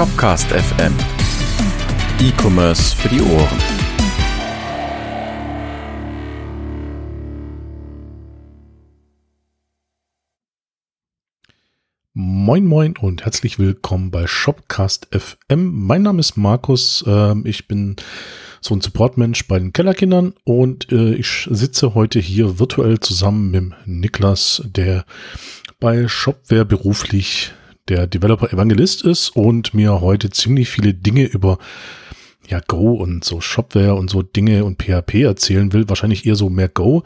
Shopcast FM. E-Commerce für die Ohren. Moin Moin und herzlich willkommen bei Shopcast FM. Mein Name ist Markus. Ähm, ich bin so ein Supportmensch bei den Kellerkindern und äh, ich sitze heute hier virtuell zusammen mit Niklas, der bei Shopware beruflich der Developer Evangelist ist und mir heute ziemlich viele Dinge über ja, Go und so Shopware und so Dinge und PHP erzählen will. Wahrscheinlich eher so mehr Go.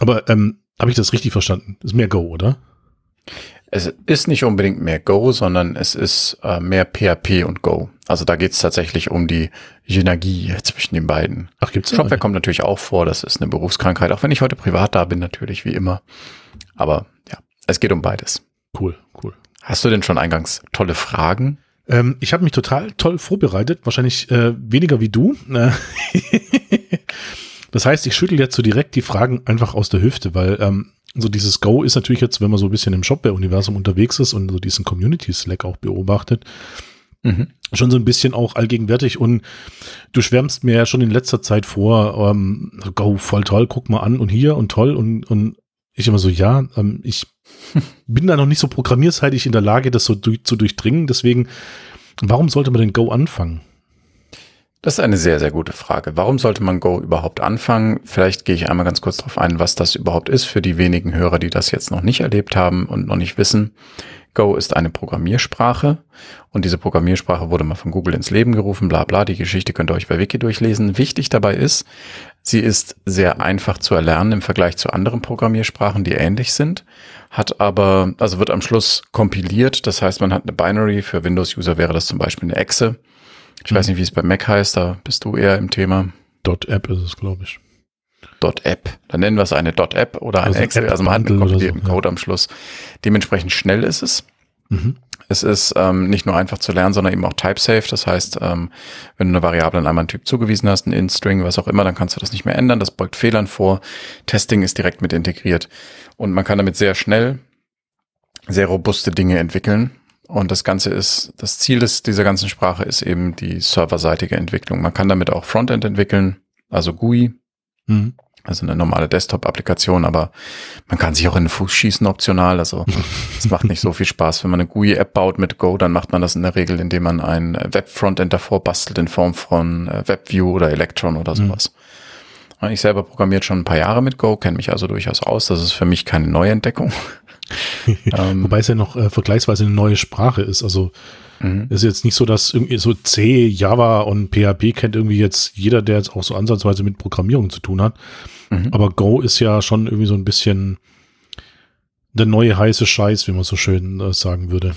Aber ähm, habe ich das richtig verstanden? Ist mehr Go, oder? Es ist nicht unbedingt mehr Go, sondern es ist äh, mehr PHP und Go. Also da geht es tatsächlich um die Synergie zwischen den beiden. Ach, gibt's Shopware ja? kommt natürlich auch vor, das ist eine Berufskrankheit, auch wenn ich heute privat da bin, natürlich wie immer. Aber ja, es geht um beides. Cool, cool. Hast du denn schon eingangs tolle Fragen? Ähm, ich habe mich total toll vorbereitet, wahrscheinlich äh, weniger wie du. Äh, das heißt, ich schüttel jetzt so direkt die Fragen einfach aus der Hüfte, weil ähm, so dieses Go ist natürlich jetzt, wenn man so ein bisschen im Shopware-Universum unterwegs ist und so diesen Community-Slack auch beobachtet, mhm. schon so ein bisschen auch allgegenwärtig und du schwärmst mir ja schon in letzter Zeit vor, ähm, Go, voll toll, guck mal an und hier und toll und, und ich immer so, ja, ähm, ich bin da noch nicht so programmierseitig in der Lage, das so durch, zu durchdringen. Deswegen, warum sollte man denn Go anfangen? Das ist eine sehr, sehr gute Frage. Warum sollte man Go überhaupt anfangen? Vielleicht gehe ich einmal ganz kurz darauf ein, was das überhaupt ist für die wenigen Hörer, die das jetzt noch nicht erlebt haben und noch nicht wissen. Go ist eine Programmiersprache und diese Programmiersprache wurde mal von Google ins Leben gerufen, bla bla. Die Geschichte könnt ihr euch bei Wiki durchlesen. Wichtig dabei ist, sie ist sehr einfach zu erlernen im Vergleich zu anderen Programmiersprachen, die ähnlich sind, hat aber, also wird am Schluss kompiliert. Das heißt, man hat eine Binary. Für Windows-User wäre das zum Beispiel eine Exe. Ich mhm. weiß nicht, wie es bei Mac heißt, da bist du eher im Thema. .app ist es, glaube ich. .app. Dann nennen wir es eine .app oder eine also Excel. Also man hat einen kompilierten so, Code ja. am Schluss. Dementsprechend schnell ist es. Mhm. Es ist ähm, nicht nur einfach zu lernen, sondern eben auch type-safe. Das heißt, ähm, wenn du eine Variable an einmal einen Typ zugewiesen hast, ein int-string, was auch immer, dann kannst du das nicht mehr ändern. Das beugt Fehlern vor. Testing ist direkt mit integriert. Und man kann damit sehr schnell sehr robuste Dinge entwickeln. Und das Ganze ist, das Ziel des, dieser ganzen Sprache ist eben die serverseitige Entwicklung. Man kann damit auch Frontend entwickeln, also GUI. Mhm. Also eine normale Desktop-Applikation, aber man kann sich auch in den Fuß schießen optional. Also es macht nicht so viel Spaß. Wenn man eine GUI-App baut mit Go, dann macht man das in der Regel, indem man ein Web-Frontend davor bastelt in Form von äh, WebView oder Electron oder mhm. sowas. Mhm. Ich selber programmiert schon ein paar Jahre mit Go, kenne mich also durchaus aus. Das ist für mich keine Neuentdeckung. ähm, Wobei es ja noch äh, vergleichsweise eine neue Sprache ist. Also Mhm. Ist jetzt nicht so, dass irgendwie so C, Java und PHP kennt irgendwie jetzt jeder, der jetzt auch so ansatzweise mit Programmierung zu tun hat. Mhm. Aber Go ist ja schon irgendwie so ein bisschen der neue heiße Scheiß, wie man so schön äh, sagen würde.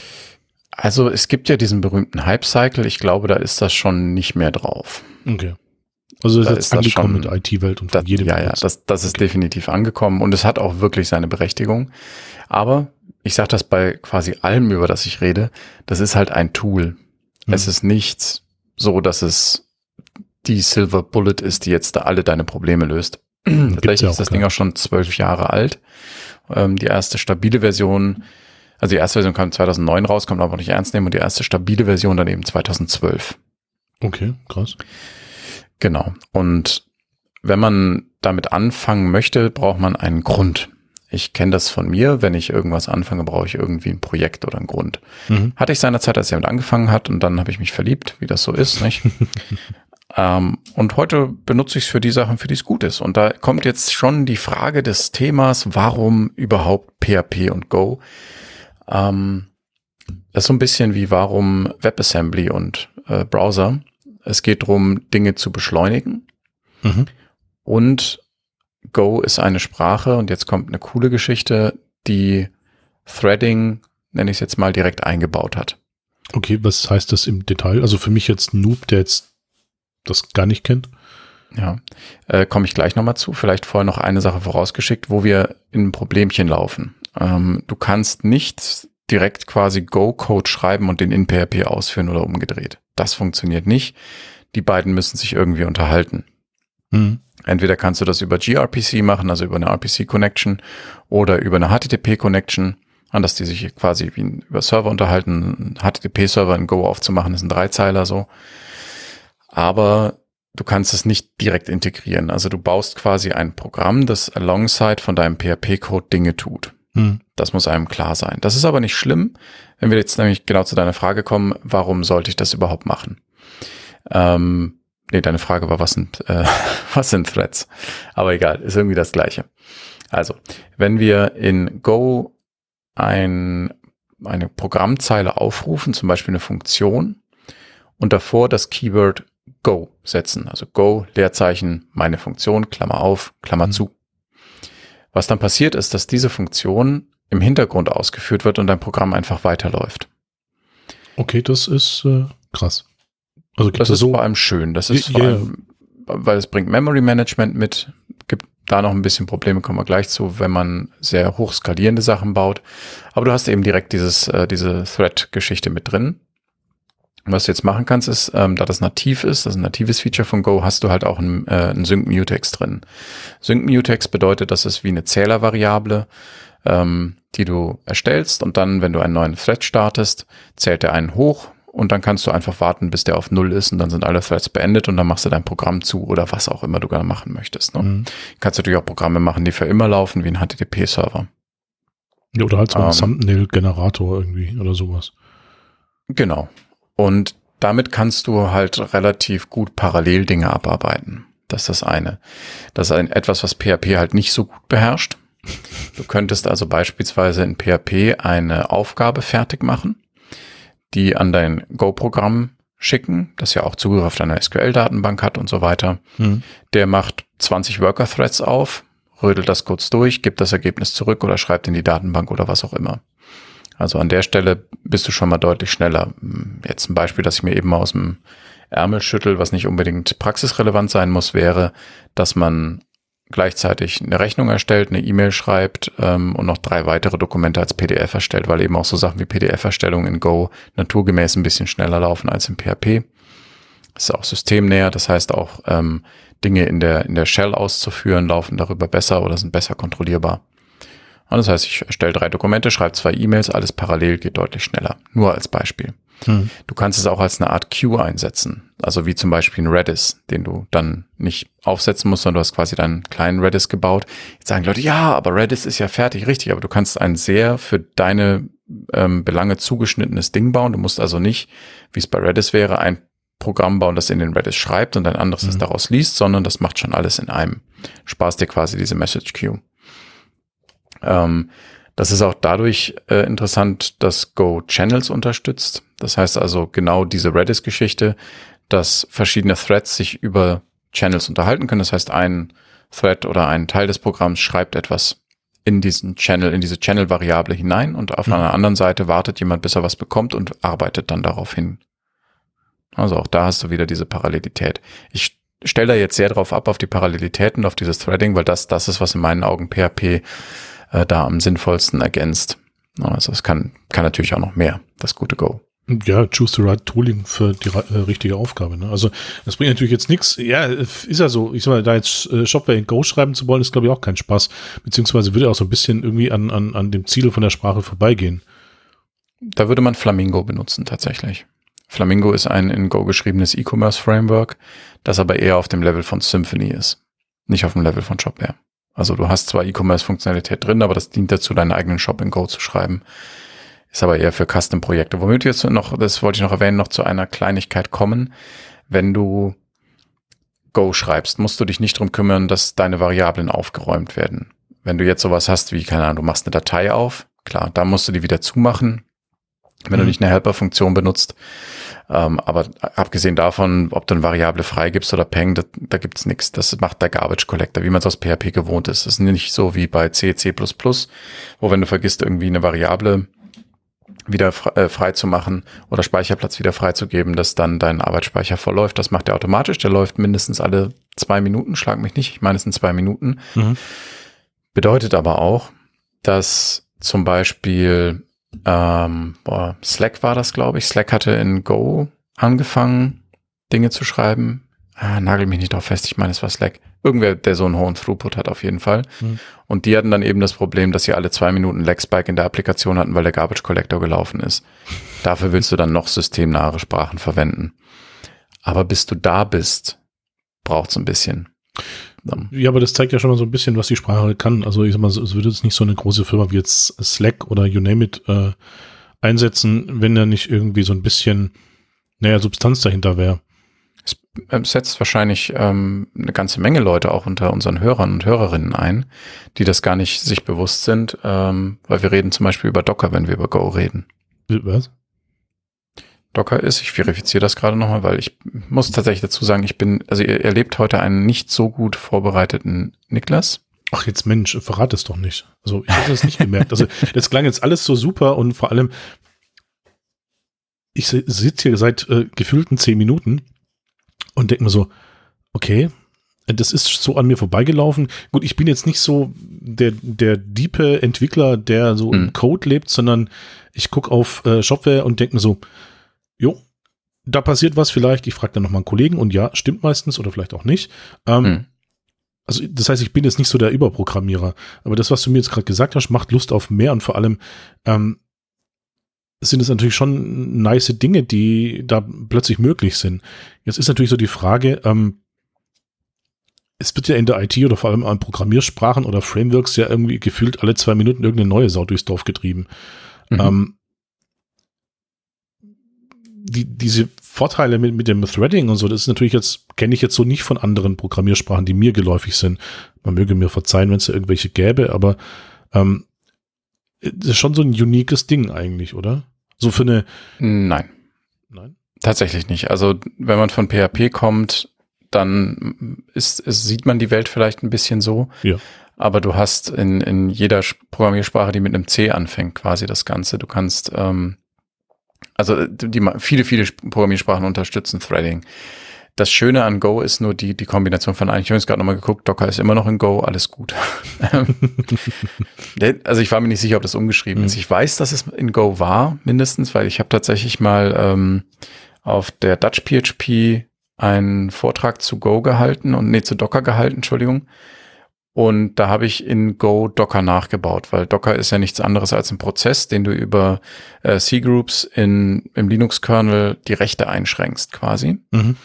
Also es gibt ja diesen berühmten Hype-Cycle. Ich glaube, da ist das schon nicht mehr drauf. Okay. Also das da ist jetzt angekommen schon, mit IT-Welt und von jedem. Ja, ja, das, das ist okay. definitiv angekommen und es hat auch wirklich seine Berechtigung. Aber ich sage das bei quasi allem, über das ich rede, das ist halt ein Tool. Mhm. Es ist nicht so, dass es die Silver Bullet ist, die jetzt da alle deine Probleme löst. Tatsächlich ja ist das klar. Ding auch schon zwölf Jahre alt. Ähm, die erste stabile Version, also die erste Version kam 2009 raus, kommt aber nicht ernst nehmen und die erste stabile Version dann eben 2012. Okay, krass. Genau. Und wenn man damit anfangen möchte, braucht man einen Grund. Ich kenne das von mir, wenn ich irgendwas anfange, brauche ich irgendwie ein Projekt oder einen Grund. Mhm. Hatte ich seinerzeit, als er damit angefangen hat und dann habe ich mich verliebt, wie das so ist, nicht? ähm, und heute benutze ich es für die Sachen, für die es gut ist. Und da kommt jetzt schon die Frage des Themas, warum überhaupt PHP und Go? Ähm, das ist so ein bisschen wie warum WebAssembly und äh, Browser. Es geht darum, Dinge zu beschleunigen. Mhm. Und Go ist eine Sprache und jetzt kommt eine coole Geschichte, die Threading, nenne ich es jetzt mal, direkt eingebaut hat. Okay, was heißt das im Detail? Also für mich jetzt Noob, der jetzt das gar nicht kennt. Ja, äh, komme ich gleich nochmal zu. Vielleicht vorher noch eine Sache vorausgeschickt, wo wir in ein Problemchen laufen. Ähm, du kannst nicht direkt quasi Go-Code schreiben und den in PHP ausführen oder umgedreht. Das funktioniert nicht. Die beiden müssen sich irgendwie unterhalten. Mhm. Entweder kannst du das über gRPC machen, also über eine RPC-Connection oder über eine HTTP-Connection an dass die sich quasi wie über Server unterhalten. HTTP-Server in Go aufzumachen, ist ein Dreizeiler so. Aber du kannst es nicht direkt integrieren. Also du baust quasi ein Programm, das alongside von deinem PHP-Code Dinge tut. Hm. Das muss einem klar sein. Das ist aber nicht schlimm, wenn wir jetzt nämlich genau zu deiner Frage kommen, warum sollte ich das überhaupt machen? Ähm, nee, deine Frage war, was sind, äh, was sind Threads? Aber egal, ist irgendwie das Gleiche. Also, wenn wir in Go ein, eine Programmzeile aufrufen, zum Beispiel eine Funktion, und davor das Keyword Go setzen, also Go, Leerzeichen, meine Funktion, Klammer auf, Klammer mhm. zu. Was dann passiert ist, dass diese Funktion im Hintergrund ausgeführt wird und dein Programm einfach weiterläuft. Okay, das ist äh, krass. Also das ist so vor allem schön. Das ist vor yeah. allem, weil es bringt Memory Management mit, gibt da noch ein bisschen Probleme, kommen wir gleich zu, wenn man sehr hoch skalierende Sachen baut. Aber du hast eben direkt dieses, äh, diese Thread-Geschichte mit drin. Was du jetzt machen kannst, ist, ähm, da das nativ ist, das ist ein natives Feature von Go, hast du halt auch einen, äh, einen Sync Mutex drin. Sync Mutex bedeutet, dass es wie eine Zählervariable, ähm, die du erstellst und dann, wenn du einen neuen Thread startest, zählt er einen hoch und dann kannst du einfach warten, bis der auf Null ist und dann sind alle Threads beendet und dann machst du dein Programm zu oder was auch immer du gerne machen möchtest. Ne? Mhm. Kannst du natürlich auch Programme machen, die für immer laufen, wie ein HTTP-Server. Ja, oder halt so ein ähm, Thumbnail-Generator irgendwie oder sowas. Genau. Und damit kannst du halt relativ gut parallel Dinge abarbeiten. Das ist das eine. Das ist ein, etwas, was PHP halt nicht so gut beherrscht. Du könntest also beispielsweise in PHP eine Aufgabe fertig machen die an dein Go-Programm schicken, das ja auch Zugriff auf deine SQL-Datenbank hat und so weiter. Mhm. Der macht 20 Worker-Threads auf, rödelt das kurz durch, gibt das Ergebnis zurück oder schreibt in die Datenbank oder was auch immer. Also an der Stelle bist du schon mal deutlich schneller. Jetzt ein Beispiel, das ich mir eben aus dem Ärmel schüttel, was nicht unbedingt praxisrelevant sein muss, wäre, dass man gleichzeitig eine Rechnung erstellt, eine E-Mail schreibt ähm, und noch drei weitere Dokumente als PDF erstellt, weil eben auch so Sachen wie PDF-Erstellung in Go naturgemäß ein bisschen schneller laufen als in PHP. Ist auch systemnäher, das heißt auch ähm, Dinge in der, in der Shell auszuführen, laufen darüber besser oder sind besser kontrollierbar. Und das heißt, ich erstelle drei Dokumente, schreibe zwei E-Mails, alles parallel geht deutlich schneller. Nur als Beispiel. Hm. Du kannst es auch als eine Art Queue einsetzen. Also wie zum Beispiel ein Redis, den du dann nicht aufsetzen musst, sondern du hast quasi deinen kleinen Redis gebaut. Jetzt sagen Leute, ja, aber Redis ist ja fertig, richtig, aber du kannst ein sehr für deine ähm, Belange zugeschnittenes Ding bauen. Du musst also nicht, wie es bei Redis wäre, ein Programm bauen, das in den Redis schreibt und ein anderes, das mhm. daraus liest, sondern das macht schon alles in einem. Sparst dir quasi diese Message Queue. Ähm, das ist auch dadurch äh, interessant, dass Go Channels unterstützt. Das heißt also genau diese Redis-Geschichte, dass verschiedene Threads sich über Channels unterhalten können. Das heißt, ein Thread oder ein Teil des Programms schreibt etwas in diesen Channel, in diese Channel-Variable hinein und auf mhm. einer anderen Seite wartet jemand, bis er was bekommt und arbeitet dann darauf hin. Also auch da hast du wieder diese Parallelität. Ich stelle da jetzt sehr drauf ab, auf die Parallelitäten, auf dieses Threading, weil das, das ist, was in meinen Augen PHP äh, da am sinnvollsten ergänzt. Also es kann, kann natürlich auch noch mehr, das gute Go. Ja, choose the right tooling für die äh, richtige Aufgabe. Ne? Also das bringt natürlich jetzt nichts. Ja, ist ja so. Ich sag mal, da jetzt äh, Shopware in Go schreiben zu wollen, ist glaube ich auch kein Spaß. Beziehungsweise würde auch so ein bisschen irgendwie an, an, an dem Ziel von der Sprache vorbeigehen. Da würde man Flamingo benutzen tatsächlich. Flamingo ist ein in Go geschriebenes E-Commerce-Framework, das aber eher auf dem Level von Symfony ist, nicht auf dem Level von Shopware. Also du hast zwar E-Commerce-Funktionalität drin, aber das dient dazu, deinen eigenen Shop in Go zu schreiben. Ist aber eher für Custom-Projekte. Womit wir jetzt noch, das wollte ich noch erwähnen, noch zu einer Kleinigkeit kommen. Wenn du Go schreibst, musst du dich nicht drum kümmern, dass deine Variablen aufgeräumt werden. Wenn du jetzt sowas hast wie, keine Ahnung, du machst eine Datei auf, klar, da musst du die wieder zumachen. Wenn mhm. du nicht eine Helper-Funktion benutzt, ähm, aber abgesehen davon, ob du eine Variable freigibst oder Peng, da, da gibt's nichts. Das macht der Garbage Collector, wie man es aus PHP gewohnt ist. Das ist nicht so wie bei C, C++, wo wenn du vergisst, irgendwie eine Variable wieder äh, frei zu machen oder Speicherplatz wieder freizugeben, dass dann dein Arbeitsspeicher verläuft. Das macht er automatisch. Der läuft mindestens alle zwei Minuten. Schlag mich nicht. Ich meine, es sind zwei Minuten. Mhm. Bedeutet aber auch, dass zum Beispiel ähm, boah, Slack war das, glaube ich. Slack hatte in Go angefangen, Dinge zu schreiben. ah, nagel mich nicht drauf fest, ich meine, es war Slack. Irgendwer, der so einen hohen Throughput hat auf jeden Fall. Mhm. Und die hatten dann eben das Problem, dass sie alle zwei Minuten Lag-Spike in der Applikation hatten, weil der Garbage Collector gelaufen ist. Dafür willst du dann noch systemnahe Sprachen verwenden. Aber bis du da bist, braucht es ein bisschen. Ja, aber das zeigt ja schon mal so ein bisschen, was die Sprache kann. Also ich sag mal, es würde jetzt nicht so eine große Firma wie jetzt Slack oder You Name It äh, einsetzen, wenn da nicht irgendwie so ein bisschen, naja, Substanz dahinter wäre. Es ähm, setzt wahrscheinlich ähm, eine ganze Menge Leute auch unter unseren Hörern und Hörerinnen ein, die das gar nicht sich bewusst sind, ähm, weil wir reden zum Beispiel über Docker, wenn wir über Go reden. Was? Docker ist. Ich verifiziere das gerade nochmal, weil ich muss tatsächlich dazu sagen, ich bin, also ihr erlebt heute einen nicht so gut vorbereiteten Niklas. Ach, jetzt Mensch, verrate es doch nicht. Also ich habe das nicht gemerkt. Also das klang jetzt alles so super und vor allem, ich sitze hier seit äh, gefühlten zehn Minuten und denke mir so, okay, das ist so an mir vorbeigelaufen. Gut, ich bin jetzt nicht so der, der diepe Entwickler, der so mhm. im Code lebt, sondern ich gucke auf äh, Shopware und denke mir so, jo, da passiert was vielleicht. Ich frage dann nochmal einen Kollegen und ja, stimmt meistens oder vielleicht auch nicht. Ähm, mhm. Also das heißt, ich bin jetzt nicht so der Überprogrammierer. Aber das, was du mir jetzt gerade gesagt hast, macht Lust auf mehr und vor allem ähm, sind es natürlich schon nice Dinge, die da plötzlich möglich sind. Jetzt ist natürlich so die Frage, ähm, es wird ja in der IT oder vor allem an Programmiersprachen oder Frameworks ja irgendwie gefühlt alle zwei Minuten irgendeine neue Sau durchs Dorf getrieben. Mhm. Ähm, die, diese Vorteile mit, mit dem Threading und so, das ist natürlich jetzt, kenne ich jetzt so nicht von anderen Programmiersprachen, die mir geläufig sind. Man möge mir verzeihen, wenn es da irgendwelche gäbe, aber ähm, das ist schon so ein uniques Ding eigentlich, oder? So für eine. Nein. Nein? Tatsächlich nicht. Also, wenn man von PHP kommt, dann ist, ist, sieht man die Welt vielleicht ein bisschen so. Ja. Aber du hast in, in jeder Programmiersprache, die mit einem C anfängt, quasi das Ganze. Du kannst ähm, also die, viele, viele Programmiersprachen unterstützen Threading. Das Schöne an Go ist nur die, die Kombination von eigentlich, ich habe jetzt gerade nochmal geguckt, Docker ist immer noch in Go, alles gut. also ich war mir nicht sicher, ob das umgeschrieben mhm. ist. Ich weiß, dass es in Go war, mindestens, weil ich habe tatsächlich mal ähm, auf der Dutch PHP einen Vortrag zu Go gehalten und nee, zu Docker gehalten, Entschuldigung. Und da habe ich in Go Docker nachgebaut, weil Docker ist ja nichts anderes als ein Prozess, den du über äh, C-Groups in, im Linux-Kernel die Rechte einschränkst quasi. Mhm.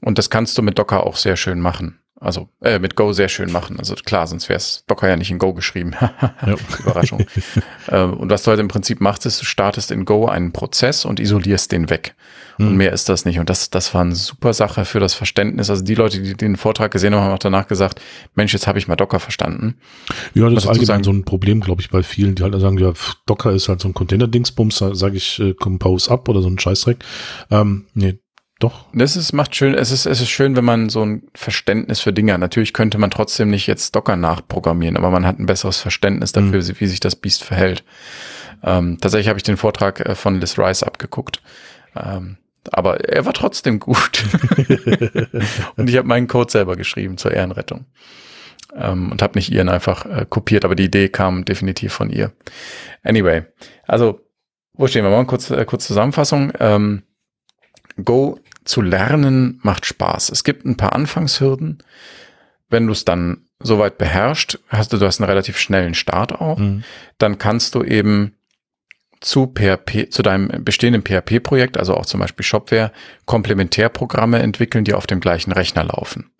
Und das kannst du mit Docker auch sehr schön machen. Also äh, mit Go sehr schön machen. Also klar, sonst wäre es Docker ja nicht in Go geschrieben. Überraschung. äh, und was du halt im Prinzip machst, ist, du startest in Go einen Prozess und isolierst den weg. Mhm. Und hm. mehr ist das nicht. Und das, das war eine super Sache für das Verständnis. Also die Leute, die den Vortrag gesehen haben, haben auch danach gesagt, Mensch, jetzt habe ich mal Docker verstanden. Ja, das ist allgemein sagen, so ein Problem, glaube ich, bei vielen, die halt sagen, ja, Docker ist halt so ein Container-Dingsbums, sage ich äh, Compose up oder so ein Scheißdreck. Ähm, nee, doch. Das ist, macht schön, es ist, es ist schön, wenn man so ein Verständnis für Dinge hat. Natürlich könnte man trotzdem nicht jetzt Docker nachprogrammieren, aber man hat ein besseres Verständnis dafür, mhm. wie sich das Biest verhält. Ähm, tatsächlich habe ich den Vortrag äh, von Liz Rice abgeguckt. Ähm, aber er war trotzdem gut. und ich habe meinen Code selber geschrieben zur Ehrenrettung. Ähm, und habe nicht ihren einfach äh, kopiert, aber die Idee kam definitiv von ihr. Anyway, also, wo stehen wir? Mal kurz, äh, kurz Zusammenfassung. Ähm, Go zu lernen macht Spaß. Es gibt ein paar Anfangshürden. Wenn du es dann soweit beherrscht, hast du, du hast einen relativ schnellen Start auch, mhm. dann kannst du eben zu PHP, zu deinem bestehenden PHP-Projekt, also auch zum Beispiel Shopware, Komplementärprogramme entwickeln, die auf dem gleichen Rechner laufen.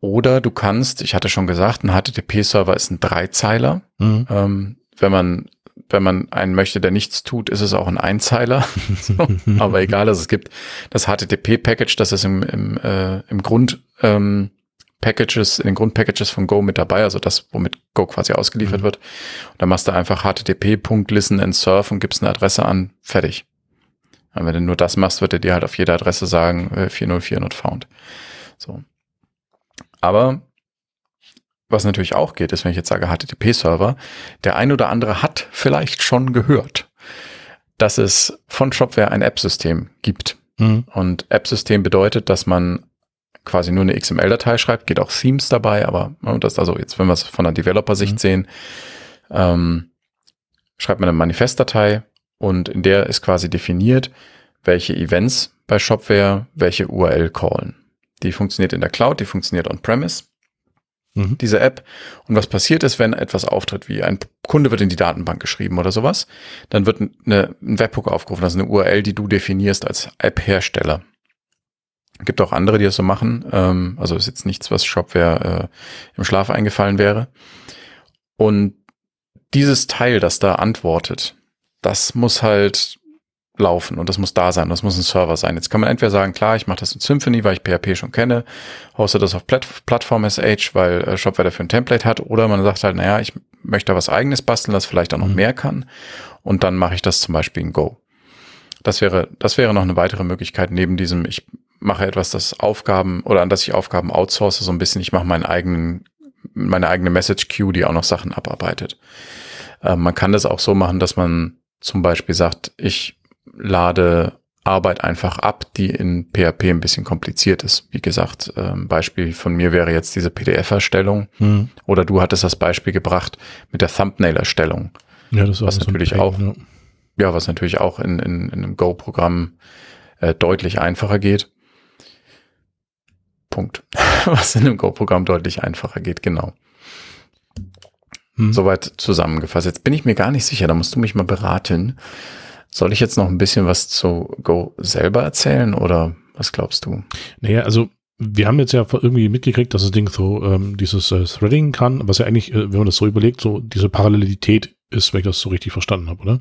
Oder du kannst, ich hatte schon gesagt, ein HTTP-Server ist ein Dreizeiler. Mhm. Ähm, wenn man wenn man einen möchte, der nichts tut, ist es auch ein Einzeiler. so, aber egal, also es gibt das HTTP-Package, das ist im, im, äh, im Grund ähm, Packages, in den Grundpackages von Go mit dabei, also das, womit Go quasi ausgeliefert mhm. wird. Und dann machst du einfach http.listen and surf und gibst eine Adresse an, fertig. Und wenn du nur das machst, wird er dir halt auf jede Adresse sagen, äh, 404 not found. So. Aber was natürlich auch geht, ist, wenn ich jetzt sage HTTP-Server, der ein oder andere hat vielleicht schon gehört, dass es von Shopware ein App-System gibt. Mhm. Und App-System bedeutet, dass man quasi nur eine XML-Datei schreibt, geht auch Themes dabei, aber das, also jetzt, wenn wir es von der Developer-Sicht mhm. sehen, ähm, schreibt man eine Manifestdatei und in der ist quasi definiert, welche Events bei Shopware welche URL callen. Die funktioniert in der Cloud, die funktioniert on-premise. Mhm. Diese App. Und was passiert ist, wenn etwas auftritt, wie ein Kunde wird in die Datenbank geschrieben oder sowas, dann wird eine, ein Webhook aufgerufen, also eine URL, die du definierst als App-Hersteller. Gibt auch andere, die das so machen. Ähm, also ist jetzt nichts, was Shopware äh, im Schlaf eingefallen wäre. Und dieses Teil, das da antwortet, das muss halt laufen und das muss da sein, das muss ein Server sein. Jetzt kann man entweder sagen, klar, ich mache das in Symfony, weil ich PHP schon kenne, hoste das auf Plat Plattform SH, weil äh, Shopware dafür ein Template hat, oder man sagt halt, naja, ich möchte was eigenes basteln, das vielleicht auch noch mhm. mehr kann und dann mache ich das zum Beispiel in Go. Das wäre, das wäre noch eine weitere Möglichkeit neben diesem, ich mache etwas, das Aufgaben oder an das ich Aufgaben outsource, so ein bisschen, ich mache meinen eigenen, meine eigene Message Queue, die auch noch Sachen abarbeitet. Äh, man kann das auch so machen, dass man zum Beispiel sagt, ich lade Arbeit einfach ab, die in PHP ein bisschen kompliziert ist. Wie gesagt, ähm, Beispiel von mir wäre jetzt diese PDF-Erstellung. Hm. Oder du hattest das Beispiel gebracht mit der Thumbnail-Erstellung. Ja, das was natürlich so Pain, auch, ja. ja. was natürlich auch in, in, in einem Go-Programm äh, deutlich einfacher geht. Punkt. was in einem Go-Programm deutlich einfacher geht, genau. Hm. Soweit zusammengefasst. Jetzt bin ich mir gar nicht sicher, da musst du mich mal beraten. Soll ich jetzt noch ein bisschen was zu Go selber erzählen oder was glaubst du? Naja, also wir haben jetzt ja irgendwie mitgekriegt, dass das Ding so ähm, dieses äh, Threading kann, was ja eigentlich, äh, wenn man das so überlegt, so diese Parallelität ist, wenn ich das so richtig verstanden habe, oder?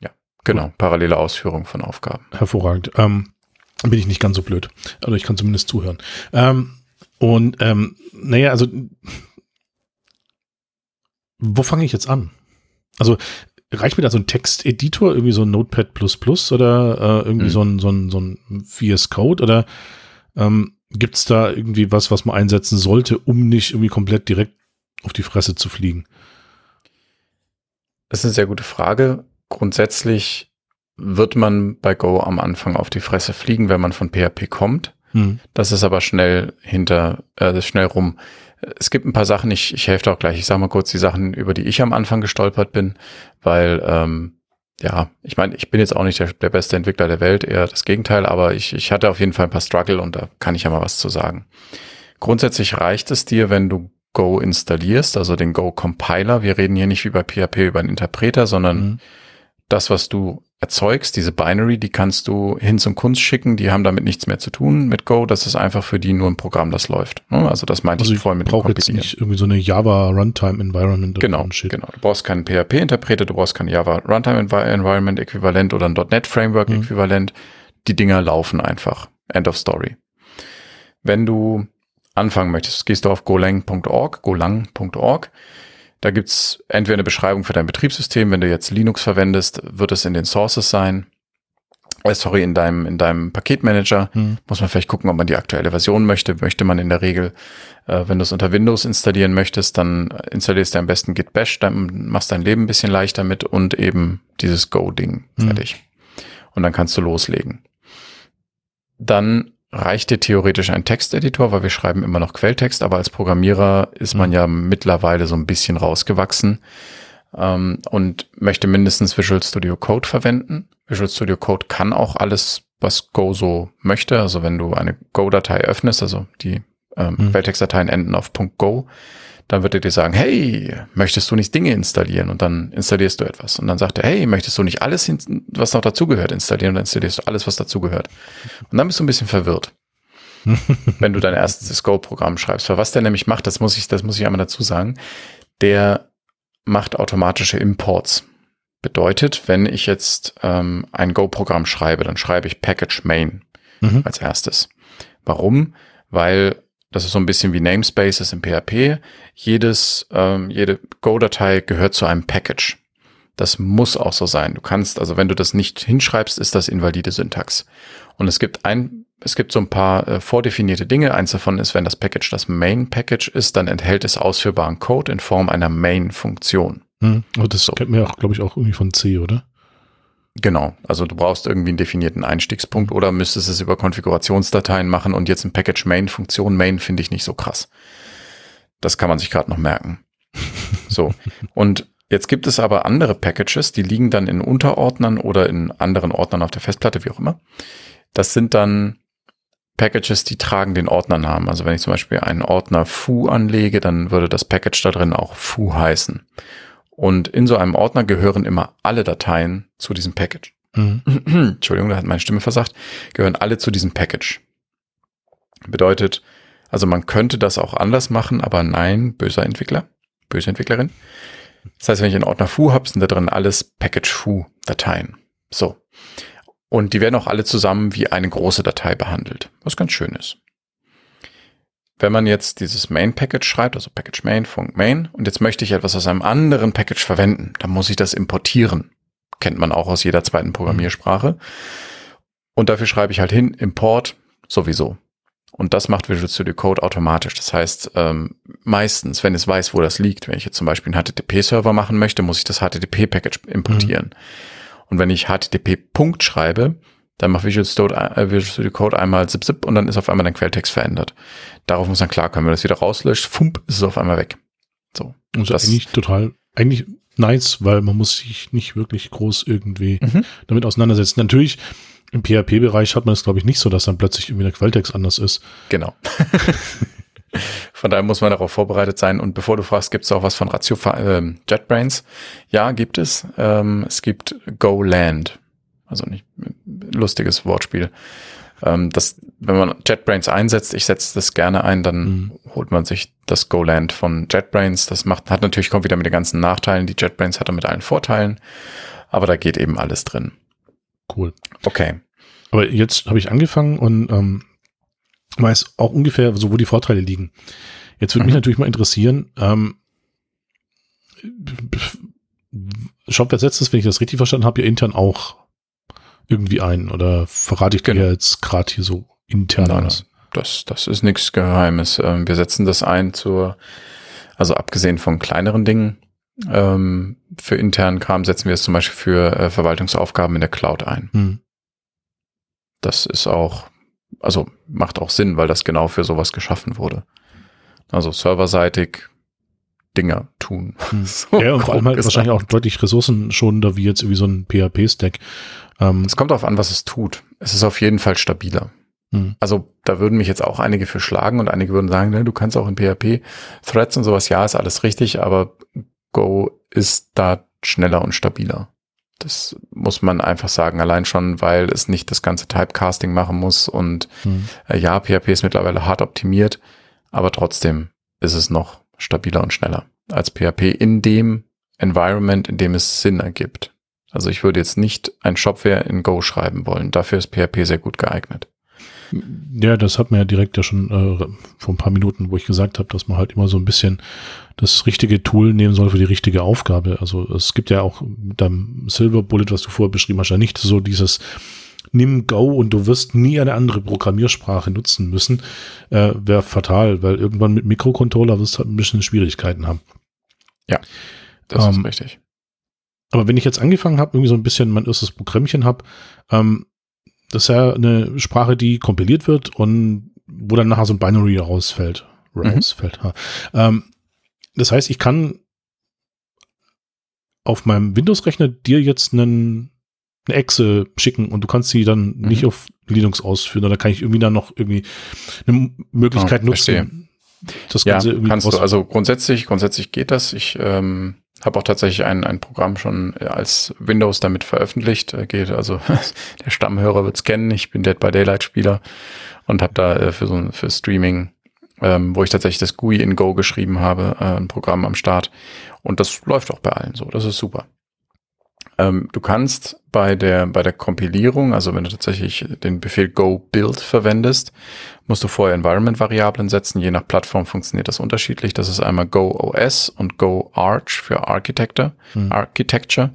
Ja, genau. Parallele Ausführung von Aufgaben. Hervorragend. Ähm, bin ich nicht ganz so blöd. Oder ich kann zumindest zuhören. Ähm, und ähm, naja, also wo fange ich jetzt an? Also reicht mir da so ein Texteditor, irgendwie so ein Notepad oder äh, irgendwie mhm. so ein, so ein, so ein VS Code oder ähm, gibt es da irgendwie was, was man einsetzen sollte, um nicht irgendwie komplett direkt auf die Fresse zu fliegen? Das ist eine sehr gute Frage. Grundsätzlich wird man bei Go am Anfang auf die Fresse fliegen, wenn man von PHP kommt. Hm. Das ist aber schnell hinter, äh, schnell rum. Es gibt ein paar Sachen, ich, ich helfe auch gleich. Ich sage mal kurz die Sachen, über die ich am Anfang gestolpert bin, weil ähm, ja, ich meine, ich bin jetzt auch nicht der, der beste Entwickler der Welt, eher das Gegenteil, aber ich, ich hatte auf jeden Fall ein paar Struggle und da kann ich ja mal was zu sagen. Grundsätzlich reicht es dir, wenn du Go installierst, also den Go Compiler. Wir reden hier nicht wie bei PHP über einen Interpreter, sondern mhm. das, was du erzeugst, diese Binary, die kannst du hin zum Kunst schicken, die haben damit nichts mehr zu tun mit Go, das ist einfach für die nur ein Programm, das läuft. Ne? Also das meinte also ich vorhin mit dem jetzt nicht irgendwie so eine Java Runtime Environment. Genau, genau. Du brauchst keinen PHP-Interpreter, du brauchst kein Java Runtime Environment Äquivalent oder ein .NET Framework mhm. Äquivalent. Die Dinger laufen einfach. End of Story. Wenn du anfangen möchtest, gehst du auf golang.org, golang.org da gibt's entweder eine Beschreibung für dein Betriebssystem, wenn du jetzt Linux verwendest, wird es in den Sources sein. Äh, sorry, in deinem, in deinem Paketmanager hm. muss man vielleicht gucken, ob man die aktuelle Version möchte. Möchte man in der Regel, äh, wenn du es unter Windows installieren möchtest, dann installierst du am besten Git Bash, dann machst dein Leben ein bisschen leichter mit und eben dieses Go-Ding hm. fertig. Und dann kannst du loslegen. Dann reicht dir theoretisch ein Texteditor, weil wir schreiben immer noch Quelltext, aber als Programmierer ist man ja mittlerweile so ein bisschen rausgewachsen ähm, und möchte mindestens Visual Studio Code verwenden. Visual Studio Code kann auch alles, was Go so möchte. Also wenn du eine Go-Datei öffnest, also die ähm, mhm. Quelltextdateien enden auf .go, dann wird er dir sagen, hey, möchtest du nicht Dinge installieren? Und dann installierst du etwas. Und dann sagt er, hey, möchtest du nicht alles, was noch dazugehört, installieren? Und dann installierst du alles, was dazugehört. Und dann bist du ein bisschen verwirrt. wenn du dein erstes Go-Programm schreibst. Weil was der nämlich macht, das muss ich, das muss ich einmal dazu sagen, der macht automatische Imports. Bedeutet, wenn ich jetzt ähm, ein Go-Programm schreibe, dann schreibe ich Package Main mhm. als erstes. Warum? Weil das ist so ein bisschen wie Namespaces im PHP. Jedes, ähm, jede Go-Datei gehört zu einem Package. Das muss auch so sein. Du kannst, also wenn du das nicht hinschreibst, ist das invalide Syntax. Und es gibt ein, es gibt so ein paar äh, vordefinierte Dinge. Eins davon ist, wenn das Package das Main-Package ist, dann enthält es ausführbaren Code in Form einer Main-Funktion. Hm. Aber das so. kennt man ja auch, glaube ich, auch irgendwie von C, oder? Genau, also du brauchst irgendwie einen definierten Einstiegspunkt oder müsstest es über Konfigurationsdateien machen und jetzt ein Package Main Funktion Main finde ich nicht so krass. Das kann man sich gerade noch merken. so und jetzt gibt es aber andere Packages, die liegen dann in Unterordnern oder in anderen Ordnern auf der Festplatte, wie auch immer. Das sind dann Packages, die tragen den Ordnernamen. Also wenn ich zum Beispiel einen Ordner foo anlege, dann würde das Package da drin auch foo heißen. Und in so einem Ordner gehören immer alle Dateien zu diesem Package. Mhm. Entschuldigung, da hat meine Stimme versagt. Gehören alle zu diesem Package. Bedeutet, also man könnte das auch anders machen, aber nein, böser Entwickler, böse Entwicklerin. Das heißt, wenn ich einen Ordner foo habe, sind da drin alles Package foo Dateien. So. Und die werden auch alle zusammen wie eine große Datei behandelt, was ganz schön ist. Wenn man jetzt dieses Main-Package schreibt, also Package Main, Func Main, und jetzt möchte ich etwas aus einem anderen Package verwenden, dann muss ich das importieren. Kennt man auch aus jeder zweiten Programmiersprache. Und dafür schreibe ich halt hin, Import sowieso. Und das macht Visual Studio Code automatisch. Das heißt, ähm, meistens, wenn es weiß, wo das liegt, wenn ich jetzt zum Beispiel einen HTTP-Server machen möchte, muss ich das HTTP-Package importieren. Mhm. Und wenn ich HTTP Punkt schreibe, dann macht Visual Studio, äh, Visual Studio Code einmal zip zip und dann ist auf einmal dein Quelltext verändert. Darauf muss man klarkommen. Wenn man das wieder rauslöscht, fump, ist es auf einmal weg. So. Und das ist eigentlich total, eigentlich nice, weil man muss sich nicht wirklich groß irgendwie mhm. damit auseinandersetzen. Natürlich, im PHP-Bereich hat man es, glaube ich, nicht so, dass dann plötzlich irgendwie der Quelltext anders ist. Genau. Von daher muss man darauf vorbereitet sein. Und bevor du fragst, gibt es auch was von Ratio äh, JetBrains? Ja, gibt es. Ähm, es gibt GoLand. Also nicht lustiges Wortspiel. Ähm, das, wenn man JetBrains einsetzt, ich setze das gerne ein, dann mhm. holt man sich das GoLand von JetBrains. Das macht, hat natürlich, kommt wieder mit den ganzen Nachteilen, die JetBrains hat er mit allen Vorteilen. Aber da geht eben alles drin. Cool. Okay. Aber jetzt habe ich angefangen und ähm, weiß auch ungefähr, so wo die Vorteile liegen. Jetzt würde mhm. mich natürlich mal interessieren, ähm, Shopware setzt das, wenn ich das richtig verstanden habe, ja intern auch irgendwie ein oder verrate ich dir genau. jetzt gerade hier so intern nein, was? Das, das ist nichts Geheimes. Ähm, wir setzen das ein zur, also abgesehen von kleineren Dingen, ähm, für internen Kram setzen wir es zum Beispiel für äh, Verwaltungsaufgaben in der Cloud ein. Hm. Das ist auch, also macht auch Sinn, weil das genau für sowas geschaffen wurde. Also serverseitig Dinger tun. Hm. so ja, und vor allem halt wahrscheinlich auch deutlich ressourcenschonender wie jetzt irgendwie so ein PHP-Stack. Ähm, es kommt darauf an, was es tut. Es ist auf jeden Fall stabiler. Hm. Also da würden mich jetzt auch einige für schlagen und einige würden sagen, ne, du kannst auch in PHP Threads und sowas, ja, ist alles richtig, aber Go ist da schneller und stabiler. Das muss man einfach sagen, allein schon, weil es nicht das ganze Typecasting machen muss und hm. äh, ja, PHP ist mittlerweile hart optimiert, aber trotzdem ist es noch stabiler und schneller als PHP in dem Environment, in dem es Sinn ergibt. Also ich würde jetzt nicht ein Shopware in Go schreiben wollen. Dafür ist PHP sehr gut geeignet. Ja, das hat man ja direkt ja schon äh, vor ein paar Minuten, wo ich gesagt habe, dass man halt immer so ein bisschen das richtige Tool nehmen soll für die richtige Aufgabe. Also es gibt ja auch mit deinem Silver Bullet, was du vorher beschrieben hast, ja nicht so dieses nimm Go und du wirst nie eine andere Programmiersprache nutzen müssen, äh, wäre fatal, weil irgendwann mit Mikrocontroller wirst du halt ein bisschen Schwierigkeiten haben. Ja, das ähm, ist richtig. Aber wenn ich jetzt angefangen habe, irgendwie so ein bisschen mein erstes Programmchen habe, ähm, das ist ja eine Sprache, die kompiliert wird und wo dann nachher so ein Binary rausfällt. Mhm. Rausfällt. Mhm. Ähm, das heißt, ich kann auf meinem Windows-Rechner dir jetzt einen, eine Exe schicken und du kannst sie dann mhm. nicht auf Linux ausführen. Oder kann ich irgendwie dann noch irgendwie eine Möglichkeit oh, nutzen, das Ganze ja, irgendwie kannst du. Also grundsätzlich, grundsätzlich geht das. Ich ähm, habe auch tatsächlich ein, ein Programm schon als Windows damit veröffentlicht. Äh, geht also der Stammhörer wird's kennen. Ich bin Dead by Daylight Spieler und habe da äh, für so für Streaming, ähm, wo ich tatsächlich das GUI in Go geschrieben habe, äh, ein Programm am Start. Und das läuft auch bei allen so. Das ist super. Ähm, du kannst bei der, bei der Kompilierung, also wenn du tatsächlich den Befehl go build verwendest, musst du vorher Environment-Variablen setzen. Je nach Plattform funktioniert das unterschiedlich. Das ist einmal Go OS und Go Arch für Architecture, mhm. Architecture.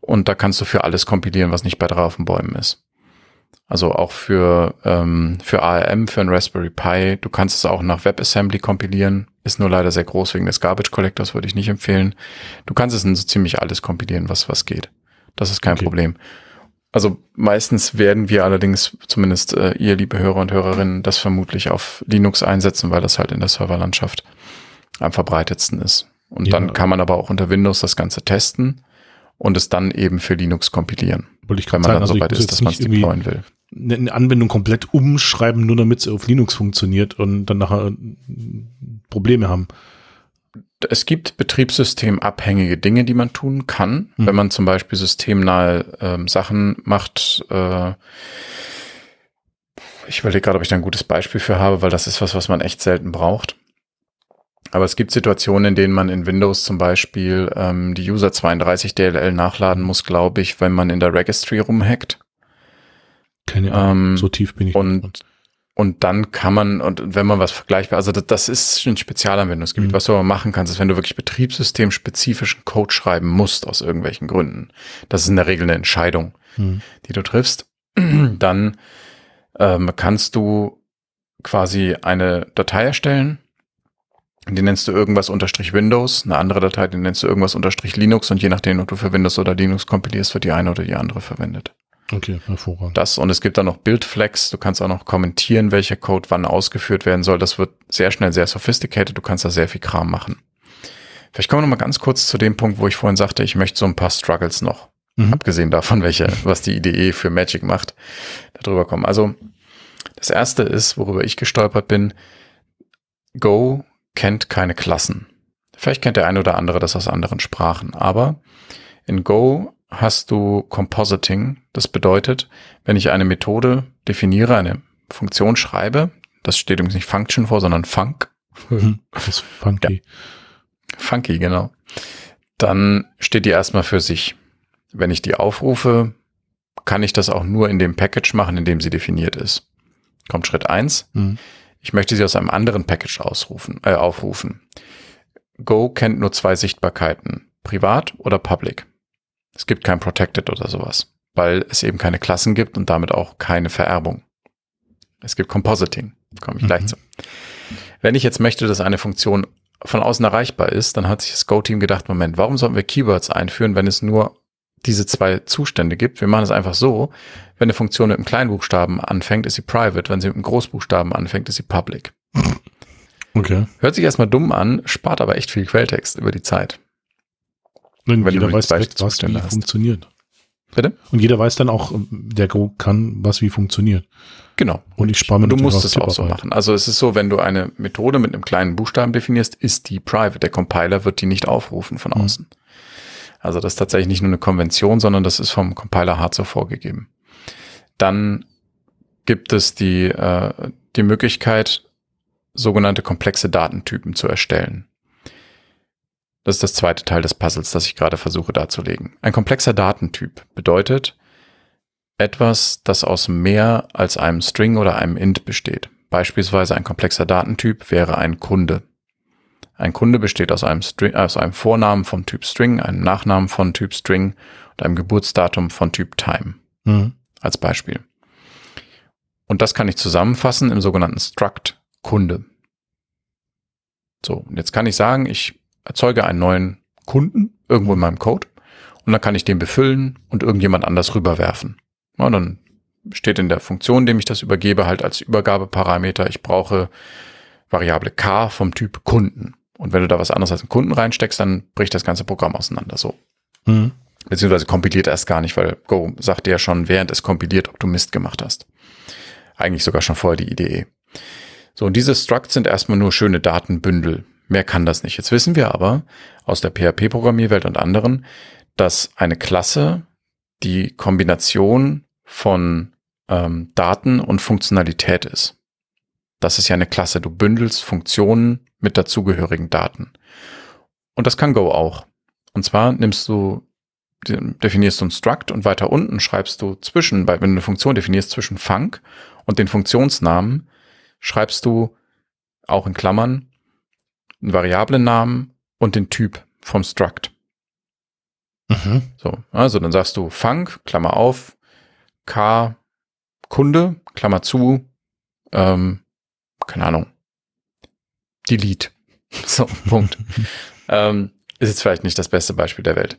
Und da kannst du für alles kompilieren, was nicht bei drei auf den Bäumen ist. Also auch für, ähm, für ARM, für ein Raspberry Pi. Du kannst es auch nach WebAssembly kompilieren. Ist nur leider sehr groß wegen des Garbage Collectors, würde ich nicht empfehlen. Du kannst es in so ziemlich alles kompilieren, was, was geht. Das ist kein okay. Problem. Also meistens werden wir allerdings, zumindest äh, ihr, liebe Hörer und Hörerinnen, das vermutlich auf Linux einsetzen, weil das halt in der Serverlandschaft am verbreitetsten ist. Und ja. dann kann man aber auch unter Windows das Ganze testen und es dann eben für Linux kompilieren. Wollte ich wenn man sagen, dann also so weit ist, dass man es deployen will eine Anwendung komplett umschreiben, nur damit sie auf Linux funktioniert und dann nachher Probleme haben. Es gibt betriebssystemabhängige Dinge, die man tun kann, mhm. wenn man zum Beispiel systemnahe ähm, Sachen macht. Äh, ich überlege gerade, ob ich da ein gutes Beispiel für habe, weil das ist was, was man echt selten braucht. Aber es gibt Situationen, in denen man in Windows zum Beispiel ähm, die User 32 DLL nachladen muss, glaube ich, wenn man in der Registry rumhackt. Keine Ahnung, ähm, so tief bin ich. Und, und dann kann man, und wenn man was vergleichbar, also das, das ist ein Spezialanwendungsgebiet. Mhm. Was du aber machen kannst, ist, wenn du wirklich betriebssystemspezifischen Code schreiben musst, aus irgendwelchen Gründen. Das ist in der Regel eine Entscheidung, mhm. die du triffst. Dann ähm, kannst du quasi eine Datei erstellen die nennst du irgendwas unterstrich Windows, eine andere Datei, die nennst du irgendwas unterstrich Linux und je nachdem, ob du für Windows oder Linux kompilierst, wird die eine oder die andere verwendet. Okay, hervorragend. Das und es gibt dann noch Bildflex. Du kannst auch noch kommentieren, welcher Code wann ausgeführt werden soll. Das wird sehr schnell sehr sophisticated. Du kannst da sehr viel Kram machen. Vielleicht kommen wir noch mal ganz kurz zu dem Punkt, wo ich vorhin sagte, ich möchte so ein paar Struggles noch, mhm. abgesehen davon, welche, was die IDE für Magic macht, darüber kommen. Also das erste ist, worüber ich gestolpert bin, Go kennt keine Klassen. Vielleicht kennt der eine oder andere das aus anderen Sprachen, aber in Go hast du Compositing. Das bedeutet, wenn ich eine Methode definiere, eine Funktion schreibe, das steht übrigens nicht Function vor, sondern Funk. Das ist funky. Ja. Funky, genau. Dann steht die erstmal für sich. Wenn ich die aufrufe, kann ich das auch nur in dem Package machen, in dem sie definiert ist. Kommt Schritt eins. Mhm. Ich möchte sie aus einem anderen Package ausrufen, äh, aufrufen. Go kennt nur zwei Sichtbarkeiten, privat oder public. Es gibt kein Protected oder sowas, weil es eben keine Klassen gibt und damit auch keine Vererbung. Es gibt Compositing, komme ich mhm. gleich zu. Wenn ich jetzt möchte, dass eine Funktion von außen erreichbar ist, dann hat sich das Go-Team gedacht, Moment, warum sollten wir Keywords einführen, wenn es nur diese zwei Zustände gibt. Wir machen es einfach so, wenn eine Funktion mit einem Kleinbuchstaben anfängt, ist sie private. Wenn sie mit einem Großbuchstaben anfängt, ist sie public. Okay. Hört sich erstmal dumm an, spart aber echt viel Quelltext über die Zeit. Und wenn jeder weiß direkt, was wie hast. funktioniert. Bitte? Und jeder weiß dann auch, der Go kann, was wie funktioniert. Genau. Und ich spare mir Du musst es auch so machen. Also es ist so, wenn du eine Methode mit einem kleinen Buchstaben definierst, ist die private. Der Compiler wird die nicht aufrufen von mhm. außen. Mhm. Also das ist tatsächlich nicht nur eine Konvention, sondern das ist vom Compiler hart so vorgegeben. Dann gibt es die, äh, die Möglichkeit, sogenannte komplexe Datentypen zu erstellen. Das ist das zweite Teil des Puzzles, das ich gerade versuche darzulegen. Ein komplexer Datentyp bedeutet etwas, das aus mehr als einem String oder einem Int besteht. Beispielsweise ein komplexer Datentyp wäre ein Kunde. Ein Kunde besteht aus einem, String, aus einem Vornamen vom Typ String, einem Nachnamen von Typ String und einem Geburtsdatum von Typ Time. Mhm. Als Beispiel. Und das kann ich zusammenfassen im sogenannten Struct Kunde. So, und jetzt kann ich sagen, ich erzeuge einen neuen Kunden irgendwo in meinem Code und dann kann ich den befüllen und irgendjemand anders rüberwerfen. Ja, dann steht in der Funktion, dem ich das übergebe, halt als Übergabeparameter, ich brauche Variable k vom Typ Kunden. Und wenn du da was anderes als einen Kunden reinsteckst, dann bricht das ganze Programm auseinander. So. Mhm. Beziehungsweise kompiliert erst gar nicht, weil Go sagt dir ja schon, während es kompiliert, ob du Mist gemacht hast. Eigentlich sogar schon vorher die Idee. So, und diese Structs sind erstmal nur schöne Datenbündel. Mehr kann das nicht. Jetzt wissen wir aber aus der PHP-Programmierwelt und anderen, dass eine Klasse die Kombination von ähm, Daten und Funktionalität ist. Das ist ja eine Klasse. Du bündelst Funktionen mit dazugehörigen Daten. Und das kann Go auch. Und zwar nimmst du, definierst du ein Struct und weiter unten schreibst du zwischen, wenn du eine Funktion definierst zwischen Func und den Funktionsnamen, schreibst du auch in Klammern einen Variablennamen und den Typ vom Struct. Mhm. So, also dann sagst du Func, Klammer auf, K, Kunde, Klammer zu, ähm, keine Ahnung, Delete. So, Punkt. ähm, ist jetzt vielleicht nicht das beste Beispiel der Welt.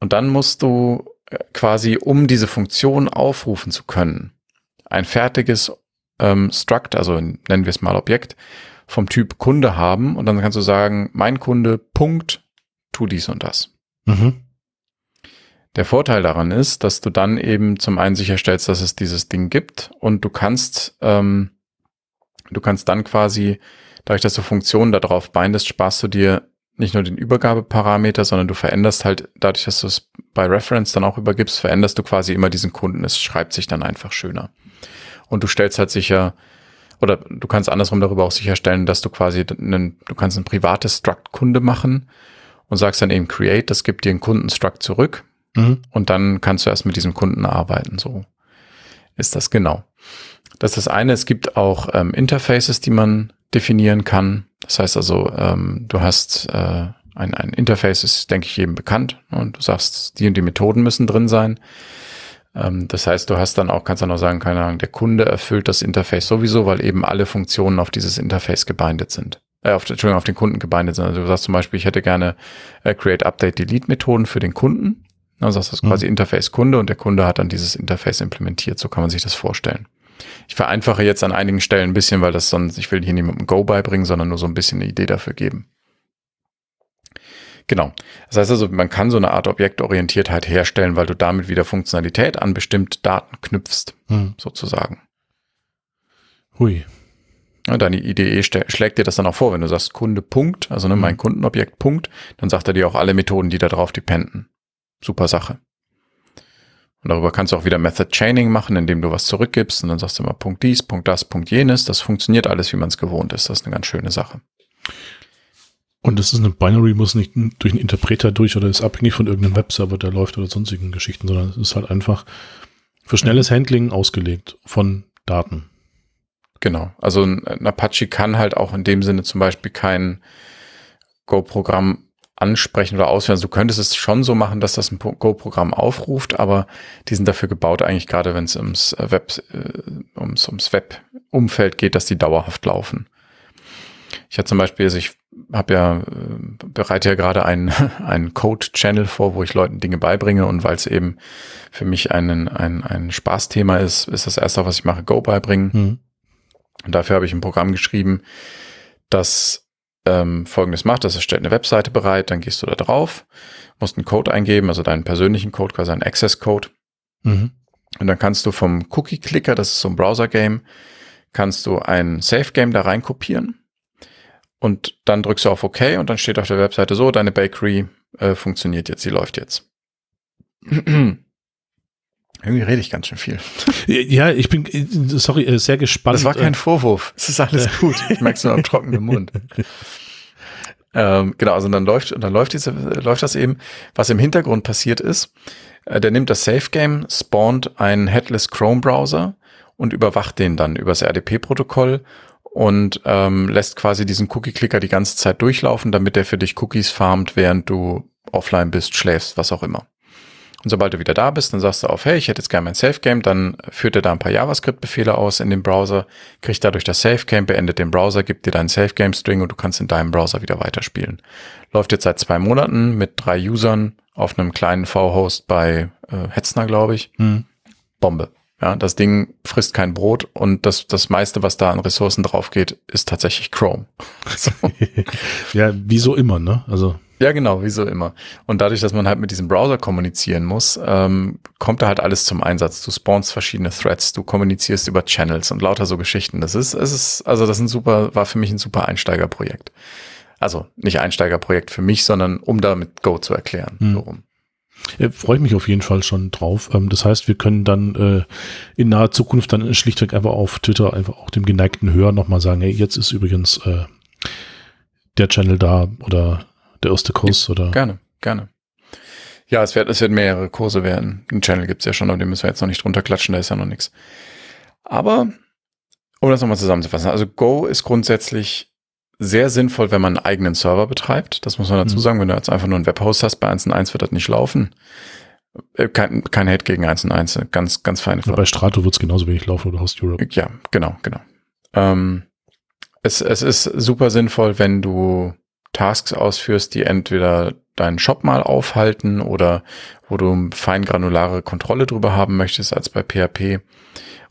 Und dann musst du äh, quasi, um diese Funktion aufrufen zu können, ein fertiges ähm, Struct, also nennen wir es mal Objekt, vom Typ Kunde haben und dann kannst du sagen, mein Kunde, Punkt, tu dies und das. Mhm. Der Vorteil daran ist, dass du dann eben zum einen sicherstellst, dass es dieses Ding gibt und du kannst, ähm, du kannst dann quasi, dadurch, dass du Funktionen darauf bindest, sparst du dir nicht nur den Übergabeparameter, sondern du veränderst halt, dadurch, dass du es bei Reference dann auch übergibst, veränderst du quasi immer diesen Kunden. Es schreibt sich dann einfach schöner. Und du stellst halt sicher, oder du kannst andersrum darüber auch sicherstellen, dass du quasi einen, du kannst ein privates Struct-Kunde machen und sagst dann eben create, das gibt dir einen Kundenstruct zurück mhm. und dann kannst du erst mit diesem Kunden arbeiten. So ist das genau. Das ist das eine. Es gibt auch ähm, Interfaces, die man definieren kann. Das heißt also, ähm, du hast äh, ein, ein Interface, ist, denke ich, jedem bekannt und du sagst, die und die Methoden müssen drin sein. Ähm, das heißt, du hast dann auch, kannst dann auch sagen, keine Ahnung, der Kunde erfüllt das Interface sowieso, weil eben alle Funktionen auf dieses Interface gebindet sind. Äh, auf, Entschuldigung, auf den Kunden gebindet sind. Also du sagst zum Beispiel, ich hätte gerne äh, Create, Update, Delete Methoden für den Kunden. Dann sagst du das mhm. quasi Interface Kunde und der Kunde hat dann dieses Interface implementiert. So kann man sich das vorstellen. Ich vereinfache jetzt an einigen Stellen ein bisschen, weil das sonst, ich will hier nicht mit dem Go beibringen, sondern nur so ein bisschen eine Idee dafür geben. Genau. Das heißt also, man kann so eine Art Objektorientiertheit herstellen, weil du damit wieder Funktionalität an bestimmte Daten knüpfst, hm. sozusagen. Hui. Ja, deine IDE schlägt dir das dann auch vor, wenn du sagst Kunde Punkt, also ne, mein hm. Kundenobjekt Punkt, dann sagt er dir auch alle Methoden, die da drauf dependen. Super Sache. Und darüber kannst du auch wieder Method Chaining machen, indem du was zurückgibst und dann sagst du immer Punkt dies, Punkt das, Punkt jenes. Das funktioniert alles, wie man es gewohnt ist. Das ist eine ganz schöne Sache. Und das ist eine Binary, muss nicht durch einen Interpreter durch oder ist abhängig von irgendeinem Webserver, der läuft oder sonstigen Geschichten, sondern es ist halt einfach für schnelles Handling ausgelegt von Daten. Genau. Also ein Apache kann halt auch in dem Sinne zum Beispiel kein Go-Programm ansprechen oder ausführen. Also du könntest es schon so machen, dass das ein Go-Programm aufruft, aber die sind dafür gebaut, eigentlich gerade wenn es ums Web, äh, ums, ums Web-Umfeld geht, dass die dauerhaft laufen. Ich hatte zum Beispiel, also ich habe ja, äh, bereite ja gerade einen, einen Code-Channel vor, wo ich Leuten Dinge beibringe und weil es eben für mich ein, ein, ein Spaßthema ist, ist das erste, was ich mache, Go beibringen. Mhm. Und dafür habe ich ein Programm geschrieben, das ähm, folgendes macht, das stellt eine Webseite bereit, dann gehst du da drauf, musst einen Code eingeben, also deinen persönlichen Code, quasi einen Access-Code. Mhm. Und dann kannst du vom Cookie-Clicker, das ist so ein Browser-Game, kannst du ein Safe-Game da rein kopieren und dann drückst du auf OK und dann steht auf der Webseite so, deine Bakery äh, funktioniert jetzt, sie läuft jetzt. Irgendwie rede ich ganz schön viel. Ja, ich bin, sorry, äh, sehr gespannt. Das war kein Vorwurf. Es ist alles gut. Ich merke es nur am trockenen Mund. ähm, genau, also dann läuft, dann läuft diese, läuft das eben. Was im Hintergrund passiert ist, äh, der nimmt das Safe Game, spawnt einen Headless Chrome Browser und überwacht den dann übers RDP-Protokoll und ähm, lässt quasi diesen Cookie-Clicker die ganze Zeit durchlaufen, damit er für dich Cookies farmt, während du offline bist, schläfst, was auch immer. Und sobald du wieder da bist, dann sagst du auf, hey, ich hätte jetzt gerne mein Safe-Game, dann führt er da ein paar JavaScript-Befehle aus in dem Browser, kriegt dadurch das Safe-Game, beendet den Browser, gibt dir deinen Safe-Game-String und du kannst in deinem Browser wieder weiterspielen. Läuft jetzt seit zwei Monaten mit drei Usern auf einem kleinen V-Host bei äh, Hetzner, glaube ich. Mhm. Bombe. Ja, das Ding frisst kein Brot und das, das meiste, was da an Ressourcen drauf geht, ist tatsächlich Chrome. So. ja, wie so immer, ne? Also. Ja, genau, wie so immer. Und dadurch, dass man halt mit diesem Browser kommunizieren muss, ähm, kommt da halt alles zum Einsatz. Du spawnst verschiedene Threads, du kommunizierst über Channels und lauter so Geschichten. Das ist, es ist, also das ist ein super, war für mich ein super Einsteigerprojekt. Also nicht Einsteigerprojekt für mich, sondern um damit Go zu erklären. Hm. So äh, Freue ich mich auf jeden Fall schon drauf. Ähm, das heißt, wir können dann äh, in naher Zukunft dann schlichtweg einfach auf Twitter einfach auch dem geneigten Hörer nochmal sagen, hey, jetzt ist übrigens äh, der Channel da oder der erste Kurs ja, oder. Gerne, gerne. Ja, es wird, es wird mehrere Kurse werden. Einen Channel gibt's ja schon, aber den müssen wir jetzt noch nicht drunter klatschen, da ist ja noch nichts. Aber, um das nochmal zusammenzufassen, also Go ist grundsätzlich sehr sinnvoll, wenn man einen eigenen Server betreibt. Das muss man dazu mhm. sagen. Wenn du jetzt einfach nur einen Webhost hast, bei 1.1 wird das nicht laufen. Äh, kein, kein Hate gegen 1.1, ganz, ganz feine ja, Bei Strato wird es genauso wenig laufen oder Host Europe. Ja, genau, genau. Ähm, es, es ist super sinnvoll, wenn du Tasks ausführst, die entweder deinen Shop mal aufhalten oder wo du feingranulare Kontrolle drüber haben möchtest als bei PHP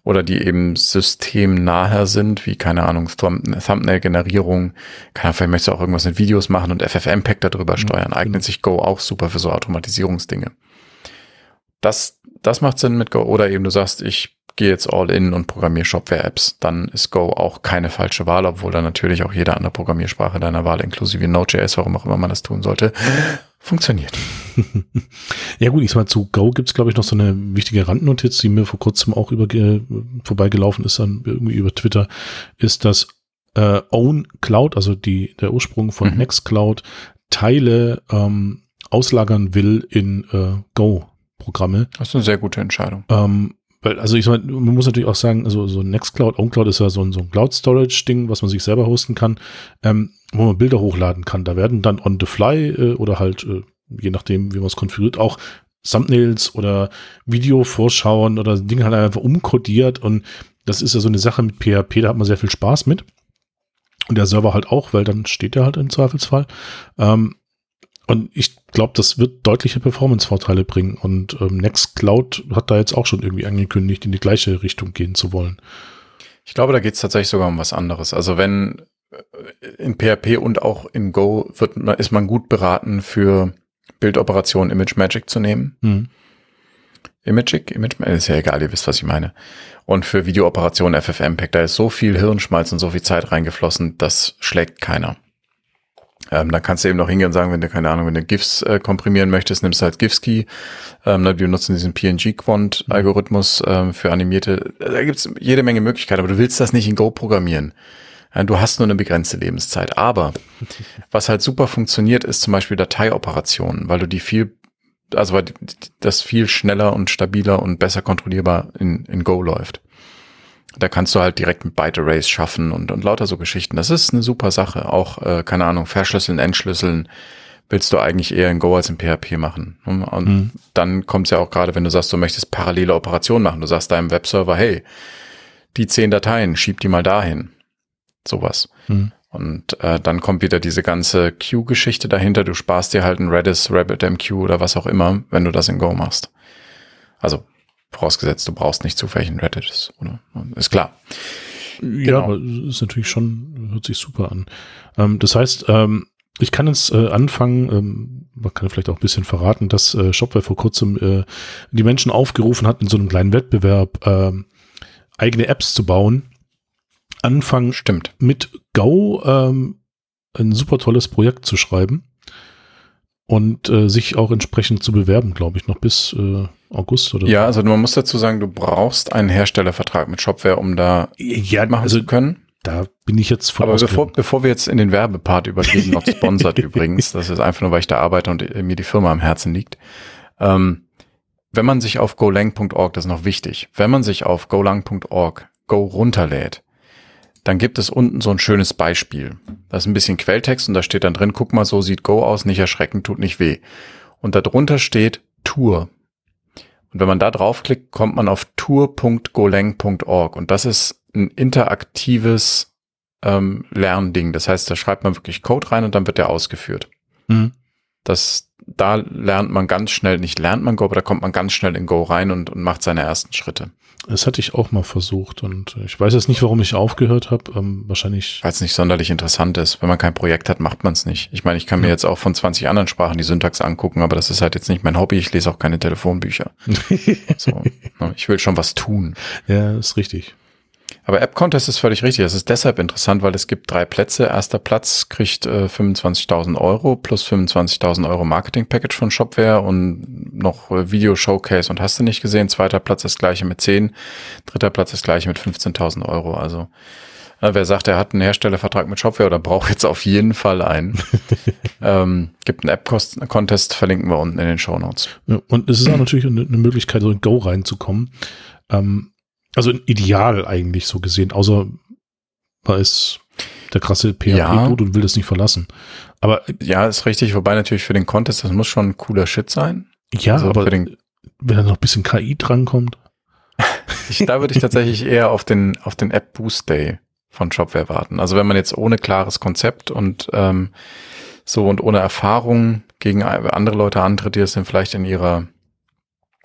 oder die eben systemnaher sind, wie, keine Ahnung, Thumbnail-Generierung. Vielleicht möchtest du auch irgendwas mit Videos machen und FFmpeg darüber mhm, steuern. Eignet genau. sich Go auch super für so Automatisierungsdinge. das, das macht Sinn mit Go. Oder eben du sagst, ich gehe jetzt all in und programmiere Shopware-Apps. Dann ist Go auch keine falsche Wahl, obwohl dann natürlich auch jede andere Programmiersprache deiner Wahl, inklusive Node.js, warum auch immer man das tun sollte, funktioniert. ja gut, ich sag mal, zu Go gibt's glaube ich, noch so eine wichtige Randnotiz, die mir vor kurzem auch über, äh, vorbeigelaufen ist, dann irgendwie über Twitter, ist, dass äh, Own Cloud, also die, der Ursprung von mhm. Nextcloud, Teile ähm, auslagern will in äh, Go-Programme. Das ist eine sehr gute Entscheidung. Ähm, weil, also ich meine, man muss natürlich auch sagen, also so Nextcloud, OwnCloud ist ja so ein, so ein Cloud-Storage-Ding, was man sich selber hosten kann, ähm, wo man Bilder hochladen kann. Da werden dann on the fly äh, oder halt, äh, je nachdem, wie man es konfiguriert, auch Thumbnails oder Video-Vorschauen oder Dinge halt einfach umkodiert und das ist ja so eine Sache mit PHP, da hat man sehr viel Spaß mit. Und der Server halt auch, weil dann steht er halt im Zweifelsfall. Ähm, und ich glaube, das wird deutliche Performance-Vorteile bringen. Und ähm, Nextcloud hat da jetzt auch schon irgendwie angekündigt, in die gleiche Richtung gehen zu wollen. Ich glaube, da geht es tatsächlich sogar um was anderes. Also wenn äh, in PHP und auch in Go wird, ist man gut beraten, für Bildoperationen Image Magic zu nehmen. Mhm. Imagic, Image, ist ja egal, ihr wisst, was ich meine. Und für Videooperationen FFmpeg, da ist so viel Hirnschmalz und so viel Zeit reingeflossen, das schlägt keiner. Ähm, dann kannst du eben noch hingehen und sagen, wenn du, keine Ahnung, wenn du GIFs äh, komprimieren möchtest, nimmst du halt GIFs-Key. Ähm, wir benutzen diesen PNG-Quant-Algorithmus ähm, für animierte. Da gibt's jede Menge Möglichkeiten, aber du willst das nicht in Go programmieren. Du hast nur eine begrenzte Lebenszeit. Aber was halt super funktioniert, ist zum Beispiel Dateioperationen, weil du die viel, also weil das viel schneller und stabiler und besser kontrollierbar in, in Go läuft. Da kannst du halt direkt mit Byte Arrays schaffen und, und lauter so Geschichten. Das ist eine super Sache. Auch, äh, keine Ahnung, verschlüsseln, entschlüsseln willst du eigentlich eher in Go als in PHP machen. Und mhm. dann kommt es ja auch gerade, wenn du sagst, du möchtest parallele Operationen machen. Du sagst deinem Webserver, hey, die zehn Dateien, schieb die mal dahin. Sowas. Mhm. Und äh, dann kommt wieder diese ganze Queue-Geschichte dahinter. Du sparst dir halt ein Redis, RabbitMQ oder was auch immer, wenn du das in Go machst. Also Vorausgesetzt, du brauchst nicht zufällig ein Reddit, oder? Ist klar. Ja, genau. aber ist natürlich schon, hört sich super an. Ähm, das heißt, ähm, ich kann jetzt äh, anfangen, ähm, man kann vielleicht auch ein bisschen verraten, dass äh, Shopware vor kurzem äh, die Menschen aufgerufen hat, in so einem kleinen Wettbewerb äh, eigene Apps zu bauen. Anfangen Stimmt. mit Go ähm, ein super tolles Projekt zu schreiben und äh, sich auch entsprechend zu bewerben, glaube ich, noch bis äh, August oder Ja, also man muss dazu sagen, du brauchst einen Herstellervertrag mit Shopware, um da ja, machen also, zu können. Da bin ich jetzt von Aber bevor, bevor wir jetzt in den Werbepart übergehen, noch sponsert übrigens, das ist einfach nur, weil ich da arbeite und mir die Firma am Herzen liegt. Ähm, wenn man sich auf golang.org, das ist noch wichtig, wenn man sich auf golang.org Go runterlädt, dann gibt es unten so ein schönes Beispiel. Das ist ein bisschen Quelltext und da steht dann drin, guck mal, so sieht Go aus, nicht erschrecken, tut nicht weh. Und darunter steht Tour. Und wenn man da draufklickt, kommt man auf tour.golang.org und das ist ein interaktives ähm, Lernding. Das heißt, da schreibt man wirklich Code rein und dann wird der ausgeführt. Mhm. Das, da lernt man ganz schnell, nicht lernt man Go, aber da kommt man ganz schnell in Go rein und, und macht seine ersten Schritte. Das hatte ich auch mal versucht und ich weiß jetzt nicht, warum ich aufgehört habe. Ähm, wahrscheinlich. Weil es nicht sonderlich interessant ist. Wenn man kein Projekt hat, macht man es nicht. Ich meine, ich kann ja. mir jetzt auch von 20 anderen Sprachen die Syntax angucken, aber das ist halt jetzt nicht mein Hobby. Ich lese auch keine Telefonbücher. so, ne, ich will schon was tun. Ja, ist richtig. Aber App Contest ist völlig richtig. Das ist deshalb interessant, weil es gibt drei Plätze. Erster Platz kriegt äh, 25.000 Euro plus 25.000 Euro Marketing Package von Shopware und noch äh, Video Showcase und hast du nicht gesehen. Zweiter Platz ist gleiche mit 10. Dritter Platz ist gleiche mit 15.000 Euro. Also äh, wer sagt, er hat einen Herstellervertrag mit Shopware oder braucht jetzt auf jeden Fall einen, ähm, gibt einen App Contest, verlinken wir unten in den Show Notes. Ja, und es ist auch natürlich eine, eine Möglichkeit, so in Go reinzukommen. Ähm, also ideal eigentlich so gesehen, außer man ist der krasse php ja. und will das nicht verlassen. Aber ja, ist richtig, wobei natürlich für den Contest, das muss schon ein cooler Shit sein. Ja, also aber wenn da noch ein bisschen KI drankommt. ich, da würde ich tatsächlich eher auf den, auf den App Boost Day von Shopware warten. Also wenn man jetzt ohne klares Konzept und ähm, so und ohne Erfahrung gegen andere Leute antritt, die das dann vielleicht in ihrer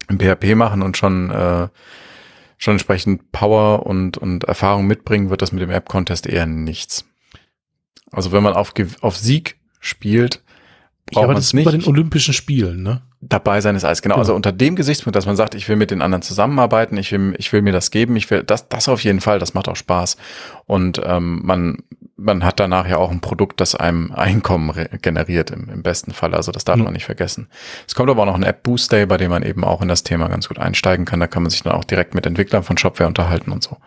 im PHP machen und schon äh, schon entsprechend Power und, und Erfahrung mitbringen, wird das mit dem App-Contest eher nichts. Also wenn man auf, auf Sieg spielt, braucht ja, aber das ist nicht. bei den Olympischen Spielen, ne? Dabei sein ist alles, genau. genau. Also unter dem Gesichtspunkt, dass man sagt, ich will mit den anderen zusammenarbeiten, ich will, ich will mir das geben, ich will, das, das auf jeden Fall, das macht auch Spaß. Und ähm, man, man hat danach ja auch ein Produkt, das einem Einkommen generiert, im, im besten Fall. Also das darf mhm. man nicht vergessen. Es kommt aber auch noch ein App Boost Day, bei dem man eben auch in das Thema ganz gut einsteigen kann. Da kann man sich dann auch direkt mit Entwicklern von Shopware unterhalten und so.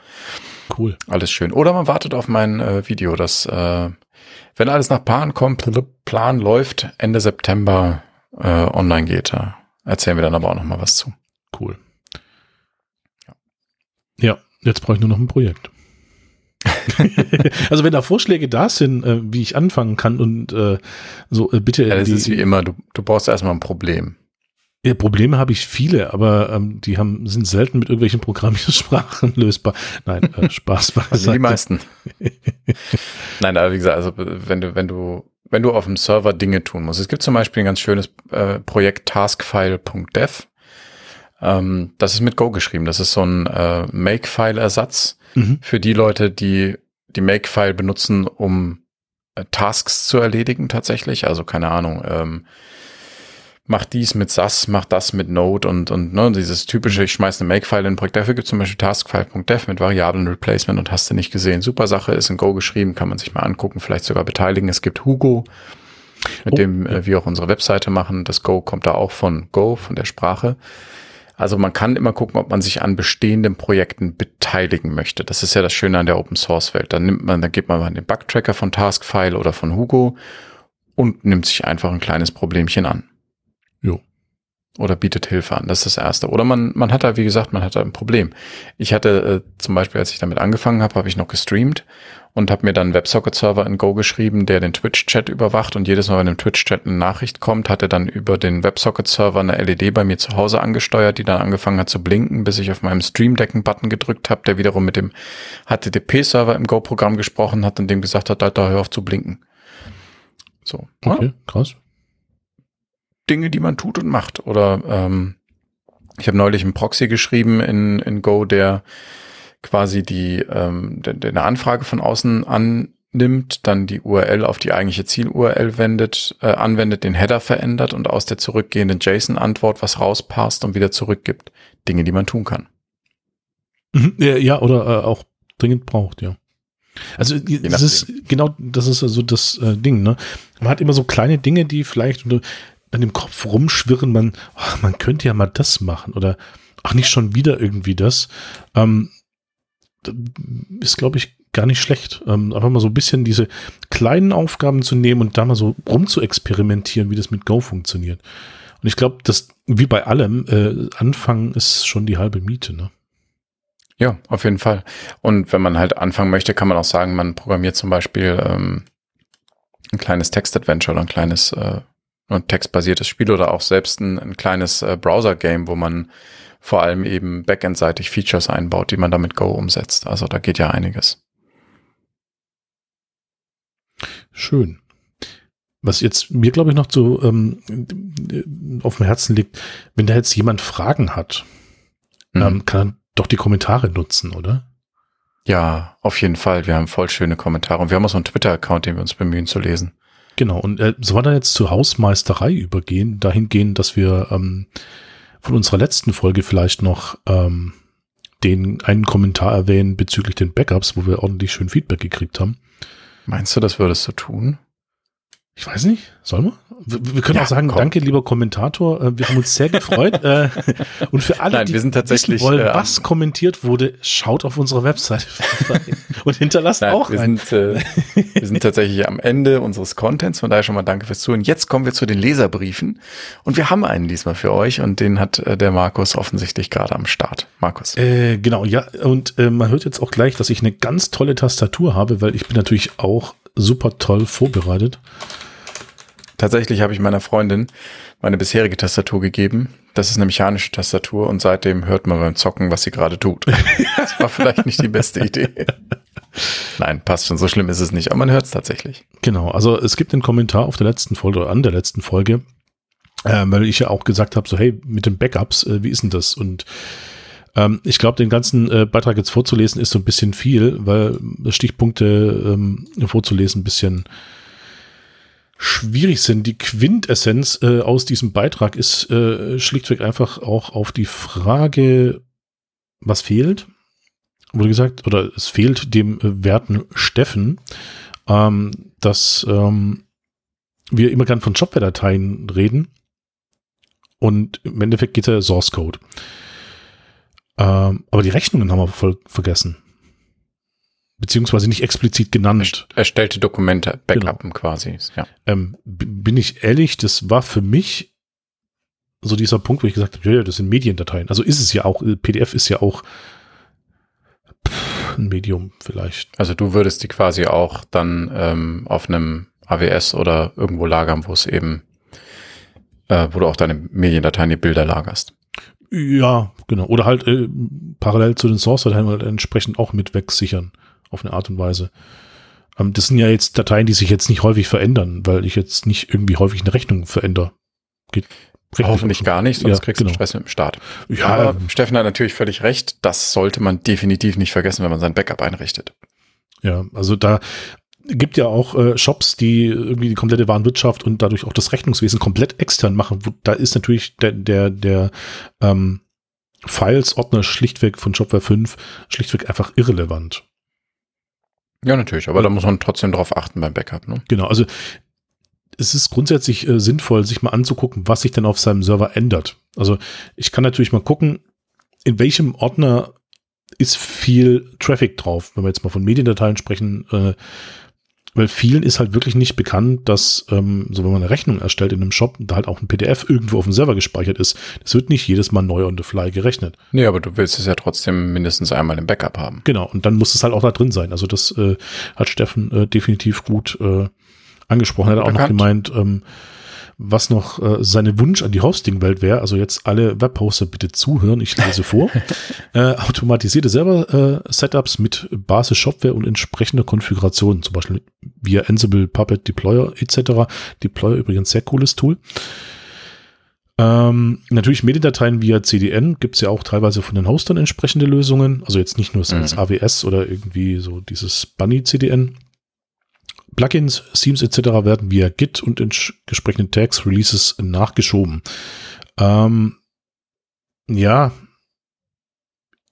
Cool. Alles schön. Oder man wartet auf mein äh, Video, das, äh, wenn alles nach Plan kommt, Plan läuft, Ende September äh, online geht. Da erzählen wir dann aber auch noch mal was zu. Cool. Ja, ja jetzt brauche ich nur noch ein Projekt. also wenn da Vorschläge da sind, äh, wie ich anfangen kann und äh, so, äh, bitte. Ja, das die, ist wie immer, du, du brauchst erstmal ein Problem. Ja, Probleme habe ich viele, aber ähm, die haben, sind selten mit irgendwelchen Programmiersprachen lösbar. Nein, äh, Spaß beiseite. Also die meisten. Nein, aber wie gesagt, also wenn du, wenn du wenn du auf dem Server Dinge tun musst. Es gibt zum Beispiel ein ganz schönes äh, Projekt taskfile.dev. Ähm, das ist mit Go geschrieben. Das ist so ein äh, Makefile-Ersatz mhm. für die Leute, die die Makefile benutzen, um äh, Tasks zu erledigen tatsächlich. Also keine Ahnung, ähm, mach dies mit SAS, mach das mit Node und, und ne, dieses typische, ich schmeiße eine Makefile in ein Projekt. Dafür gibt es zum Beispiel taskfile.dev mit Variablen Replacement und hast du nicht gesehen. Super Sache, ist in Go geschrieben, kann man sich mal angucken, vielleicht sogar beteiligen. Es gibt Hugo, mit oh, dem äh, wir auch unsere Webseite machen. Das Go kommt da auch von Go, von der Sprache. Also man kann immer gucken, ob man sich an bestehenden Projekten beteiligen möchte. Das ist ja das Schöne an der Open Source Welt. Dann nimmt man, dann gibt man mal den Bugtracker von Taskfile oder von Hugo und nimmt sich einfach ein kleines Problemchen an. Oder bietet Hilfe an. Das ist das Erste. Oder man, man hat da, wie gesagt, man hat da ein Problem. Ich hatte äh, zum Beispiel, als ich damit angefangen habe, habe ich noch gestreamt und habe mir dann einen WebSocket-Server in Go geschrieben, der den Twitch-Chat überwacht und jedes Mal, wenn im Twitch-Chat eine Nachricht kommt, hat er dann über den WebSocket-Server eine LED bei mir zu Hause angesteuert, die dann angefangen hat zu blinken, bis ich auf meinem Stream-Decken-Button gedrückt habe, der wiederum mit dem HTTP-Server im Go-Programm gesprochen hat und dem gesagt hat, da, hör auf zu blinken. So. Okay, krass. Dinge, die man tut und macht. Oder ähm, ich habe neulich einen Proxy geschrieben in, in Go, der quasi die ähm, der, der eine Anfrage von außen annimmt, dann die URL auf die eigentliche Ziel-URL wendet, äh, anwendet, den Header verändert und aus der zurückgehenden JSON-Antwort was rauspasst und wieder zurückgibt. Dinge, die man tun kann. Mhm, ja, oder äh, auch dringend braucht, ja. Also das ist genau, das ist also das äh, Ding, ne? Man hat immer so kleine Dinge, die vielleicht an dem Kopf rumschwirren, man, ach, man könnte ja mal das machen oder ach, nicht schon wieder irgendwie das. Ähm, ist, glaube ich, gar nicht schlecht. Ähm, einfach mal so ein bisschen diese kleinen Aufgaben zu nehmen und da mal so rum zu experimentieren, wie das mit Go funktioniert. Und ich glaube, dass, wie bei allem, äh, anfangen ist schon die halbe Miete, ne? Ja, auf jeden Fall. Und wenn man halt anfangen möchte, kann man auch sagen, man programmiert zum Beispiel ähm, ein kleines Text-Adventure oder ein kleines äh, ein textbasiertes Spiel oder auch selbst ein, ein kleines äh, Browser-Game, wo man vor allem eben backendseitig Features einbaut, die man damit Go umsetzt. Also da geht ja einiges. Schön. Was jetzt mir, glaube ich, noch zu ähm, auf dem Herzen liegt, wenn da jetzt jemand Fragen hat, mhm. ähm, kann er doch die Kommentare nutzen, oder? Ja, auf jeden Fall. Wir haben voll schöne Kommentare und wir haben auch so einen Twitter-Account, den wir uns bemühen zu lesen. Genau, und äh, sollen wir dann jetzt zur Hausmeisterei übergehen, dahingehend, dass wir ähm, von unserer letzten Folge vielleicht noch ähm, den einen Kommentar erwähnen bezüglich den Backups, wo wir ordentlich schön Feedback gekriegt haben. Meinst du, das würdest du tun? Ich weiß nicht, sollen wir? Wir, wir können ja, auch sagen, komm. danke, lieber Kommentator. Äh, wir haben uns sehr gefreut. Äh, und für alle, Nein, die wissen wollen, äh, was kommentiert wurde, schaut auf unsere Webseite und hinterlasst Nein, auch wir Sind, äh, wir sind tatsächlich am Ende unseres Contents. Von daher schon mal danke fürs Zuhören. Jetzt kommen wir zu den Leserbriefen. Und wir haben einen diesmal für euch und den hat äh, der Markus offensichtlich gerade am Start. Markus. Äh, genau, ja. Und man hört jetzt auch gleich, dass ich eine ganz tolle Tastatur habe, weil ich bin natürlich auch super toll vorbereitet. Tatsächlich habe ich meiner Freundin meine bisherige Tastatur gegeben. Das ist eine mechanische Tastatur und seitdem hört man beim Zocken, was sie gerade tut. Das war vielleicht nicht die beste Idee. Nein, passt schon. So schlimm ist es nicht, aber man hört es tatsächlich. Genau. Also es gibt einen Kommentar auf der letzten Folge oder an der letzten Folge, äh, weil ich ja auch gesagt habe, so hey, mit den Backups, äh, wie ist denn das? Und ähm, ich glaube, den ganzen äh, Beitrag jetzt vorzulesen ist so ein bisschen viel, weil Stichpunkte ähm, vorzulesen ein bisschen schwierig sind. Die Quintessenz äh, aus diesem Beitrag ist äh, schlichtweg einfach auch auf die Frage, was fehlt, wurde gesagt, oder es fehlt dem äh, werten Steffen, ähm, dass ähm, wir immer gern von Shopware-Dateien reden und im Endeffekt geht der Source Code. Ähm, aber die Rechnungen haben wir voll vergessen. Beziehungsweise nicht explizit genannt. Erstellte Dokumente, Backup genau. quasi. Ja. Ähm, bin ich ehrlich, das war für mich so dieser Punkt, wo ich gesagt habe, ja, ja, das sind Mediendateien. Also ist es ja auch, PDF ist ja auch pff, ein Medium vielleicht. Also du würdest die quasi auch dann ähm, auf einem AWS oder irgendwo lagern, wo es eben, äh, wo du auch deine Mediendateien, die Bilder lagerst. Ja, genau. Oder halt äh, parallel zu den Source-Dateien halt entsprechend auch mit wegsichern auf eine Art und Weise. Ähm, das sind ja jetzt Dateien, die sich jetzt nicht häufig verändern, weil ich jetzt nicht irgendwie häufig eine Rechnung verändere. Geht Hoffentlich gar nicht, sonst ja, kriegst du genau. Stress mit dem Start. Ja, Aber ähm, Steffen hat natürlich völlig recht. Das sollte man definitiv nicht vergessen, wenn man sein Backup einrichtet. Ja, also da gibt ja auch äh, Shops, die irgendwie die komplette Warenwirtschaft und dadurch auch das Rechnungswesen komplett extern machen. Da ist natürlich der, der, der ähm, Files-Ordner schlichtweg von Shopware 5 schlichtweg einfach irrelevant. Ja, natürlich, aber da muss man trotzdem drauf achten beim Backup. Ne? Genau, also es ist grundsätzlich äh, sinnvoll, sich mal anzugucken, was sich denn auf seinem Server ändert. Also ich kann natürlich mal gucken, in welchem Ordner ist viel Traffic drauf, wenn wir jetzt mal von Mediendateien sprechen, äh, weil vielen ist halt wirklich nicht bekannt, dass, ähm, so wenn man eine Rechnung erstellt in einem Shop, da halt auch ein PDF irgendwo auf dem Server gespeichert ist. Das wird nicht jedes Mal neu on the fly gerechnet. Nee, aber du willst es ja trotzdem mindestens einmal im Backup haben. Genau, und dann muss es halt auch da drin sein. Also das äh, hat Steffen äh, definitiv gut äh, angesprochen. Er hat auch noch gemeint, ähm, was noch äh, seine Wunsch an die Hosting-Welt wäre. Also jetzt alle Webhoster bitte zuhören, ich lese vor. äh, automatisierte Server-Setups äh, mit Basis-Shopware und entsprechender Konfiguration, zum Beispiel via Ansible, Puppet, Deployer etc. Deployer übrigens sehr cooles Tool. Ähm, natürlich Mediendateien via CDN gibt es ja auch teilweise von den Hostern entsprechende Lösungen. Also jetzt nicht nur als mhm. AWS oder irgendwie so dieses Bunny CDN. Plugins, Themes etc. werden via Git und entsprechenden Tags, Releases nachgeschoben. Ähm, ja,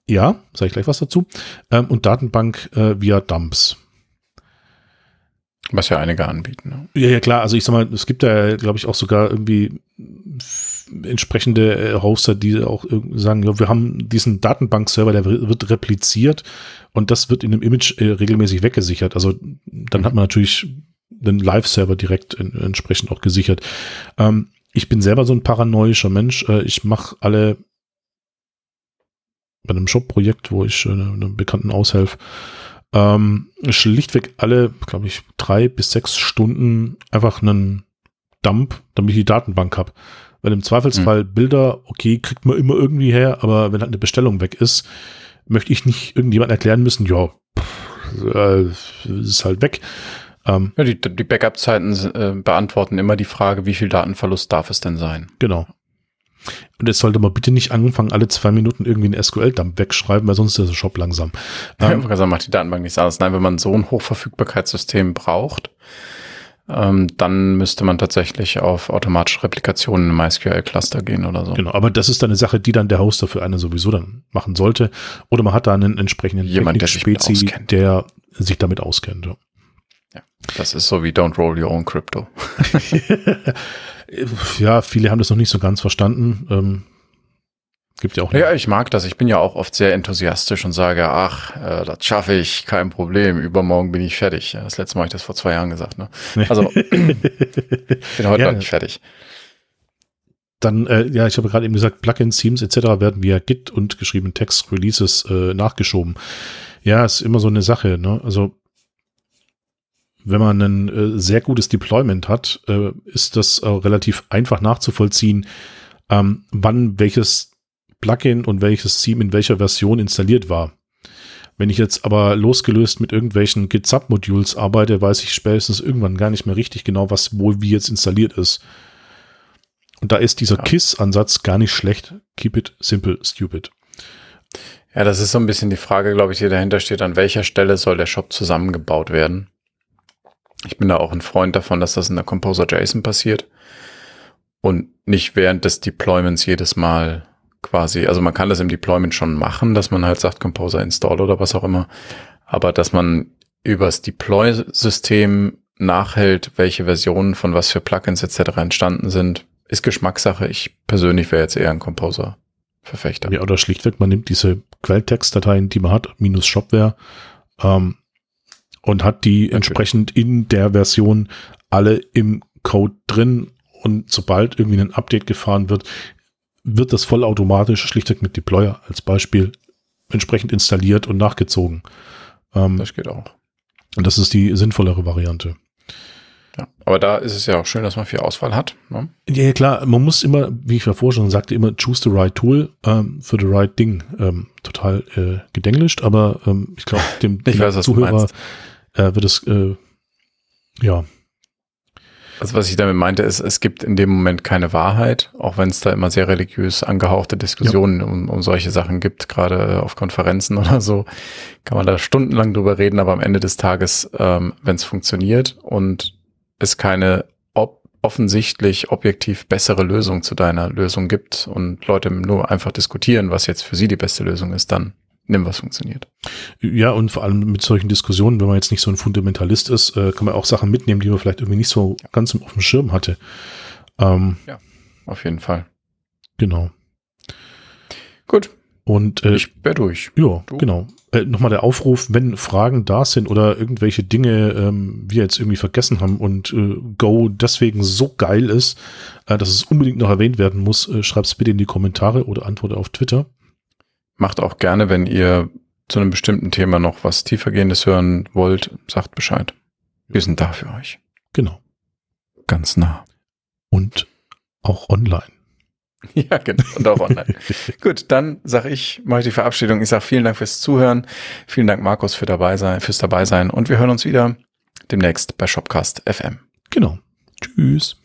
ja, sage ich gleich was dazu. Ähm, und Datenbank äh, via Dumps. Was ja einige anbieten. Ne? Ja, ja, klar. Also ich sag mal, es gibt da, glaube ich, auch sogar irgendwie entsprechende äh, Hoster, die auch sagen, ja, wir haben diesen Datenbankserver, der wird repliziert und das wird in dem Image äh, regelmäßig weggesichert. Also dann hat man natürlich den Live-Server direkt in, entsprechend auch gesichert. Ähm, ich bin selber so ein paranoischer Mensch. Äh, ich mache alle bei einem Shop-Projekt, wo ich äh, einem Bekannten aushelfe, ähm, schlichtweg alle, glaube ich, drei bis sechs Stunden einfach einen Dump, damit ich die Datenbank habe. Weil im Zweifelsfall mhm. Bilder, okay, kriegt man immer irgendwie her, aber wenn halt eine Bestellung weg ist, möchte ich nicht irgendjemand erklären müssen, ja, pff, äh, ist halt weg. Ähm, ja, die, die Backup-Zeiten äh, beantworten immer die Frage, wie viel Datenverlust darf es denn sein? Genau. Und jetzt sollte man bitte nicht anfangen, alle zwei Minuten irgendwie einen SQL-Dump wegschreiben, weil sonst ist der Shop langsam. Ähm, ja, macht die Datenbank nichts anderes. Nein, wenn man so ein Hochverfügbarkeitssystem braucht, ähm, dann müsste man tatsächlich auf automatische Replikationen im MySQL-Cluster gehen oder so. Genau, aber das ist dann eine Sache, die dann der Hoster für einen sowieso dann machen sollte. Oder man hat da einen entsprechenden Jemand, der Spezi, der sich damit auskennt. Ja. ja, das ist so wie Don't Roll Your Own Crypto. ja, viele haben das noch nicht so ganz verstanden. Ähm, Gibt ja auch. Ja, ich mag das. Ich bin ja auch oft sehr enthusiastisch und sage, ach, äh, das schaffe ich, kein Problem. Übermorgen bin ich fertig. Das letzte Mal habe ich das vor zwei Jahren gesagt. Ne? Also bin heute ja, noch nicht fertig. Dann, äh, ja, ich habe gerade eben gesagt, Plugins, Themes etc. werden via Git und geschriebenen Text Releases äh, nachgeschoben. Ja, ist immer so eine Sache. Ne? Also wenn man ein äh, sehr gutes Deployment hat, äh, ist das äh, relativ einfach nachzuvollziehen, ähm, wann welches Plugin und welches Theme in welcher Version installiert war. Wenn ich jetzt aber losgelöst mit irgendwelchen Git-Sub-Modules arbeite, weiß ich spätestens irgendwann gar nicht mehr richtig genau, was wohl wie jetzt installiert ist. Und da ist dieser ja. KISS-Ansatz gar nicht schlecht. Keep it simple, stupid. Ja, das ist so ein bisschen die Frage, glaube ich, die dahinter steht, an welcher Stelle soll der Shop zusammengebaut werden. Ich bin da auch ein Freund davon, dass das in der Composer JSON passiert und nicht während des Deployments jedes Mal quasi, also man kann das im Deployment schon machen, dass man halt sagt Composer install oder was auch immer, aber dass man übers Deploy-System nachhält, welche Versionen von was für Plugins etc. entstanden sind, ist Geschmackssache. Ich persönlich wäre jetzt eher ein Composer-Verfechter. Ja, oder schlichtweg, man nimmt diese Quelltextdateien, die man hat, minus Shopware, ähm, und hat die Natürlich. entsprechend in der Version alle im Code drin und sobald irgendwie ein Update gefahren wird, wird das vollautomatisch schlichtweg mit Deployer als Beispiel entsprechend installiert und nachgezogen. Ähm, das geht auch. Und das ist die sinnvollere Variante. Ja, aber da ist es ja auch schön, dass man viel Auswahl hat. Ne? Ja, klar, man muss immer, wie ich vorher schon sagte, immer choose the right tool ähm, für the right thing. Ähm, total äh, gedenglischt, aber ähm, ich glaube, dem, ich weiß, Zuhörer äh, wird es, äh, ja, also was ich damit meinte, ist, es gibt in dem Moment keine Wahrheit, auch wenn es da immer sehr religiös angehauchte Diskussionen ja. um, um solche Sachen gibt, gerade auf Konferenzen oder so, kann man da stundenlang drüber reden, aber am Ende des Tages, ähm, wenn es funktioniert und es keine offensichtlich objektiv bessere Lösung zu deiner Lösung gibt und Leute nur einfach diskutieren, was jetzt für sie die beste Lösung ist, dann nimm, was funktioniert. Ja, und vor allem mit solchen Diskussionen, wenn man jetzt nicht so ein Fundamentalist ist, äh, kann man auch Sachen mitnehmen, die man vielleicht irgendwie nicht so ja. ganz auf dem Schirm hatte. Ähm, ja, auf jeden Fall. Genau. Gut. Und äh, ich wäre durch. Ja, du? genau. Äh, Nochmal der Aufruf, wenn Fragen da sind oder irgendwelche Dinge ähm, wir jetzt irgendwie vergessen haben und äh, Go deswegen so geil ist, äh, dass es unbedingt noch erwähnt werden muss, äh, schreibt es bitte in die Kommentare oder antworte auf Twitter. Macht auch gerne, wenn ihr zu einem bestimmten Thema noch was tiefergehendes hören wollt, sagt Bescheid. Wir sind da für euch. Genau. Ganz nah. Und auch online. Ja, genau. Und auch online. Gut, dann sage ich, mache ich die Verabschiedung. Ich sage vielen Dank fürs Zuhören. Vielen Dank, Markus, für dabei sein, fürs dabei sein. Und wir hören uns wieder demnächst bei Shopcast FM. Genau. Tschüss.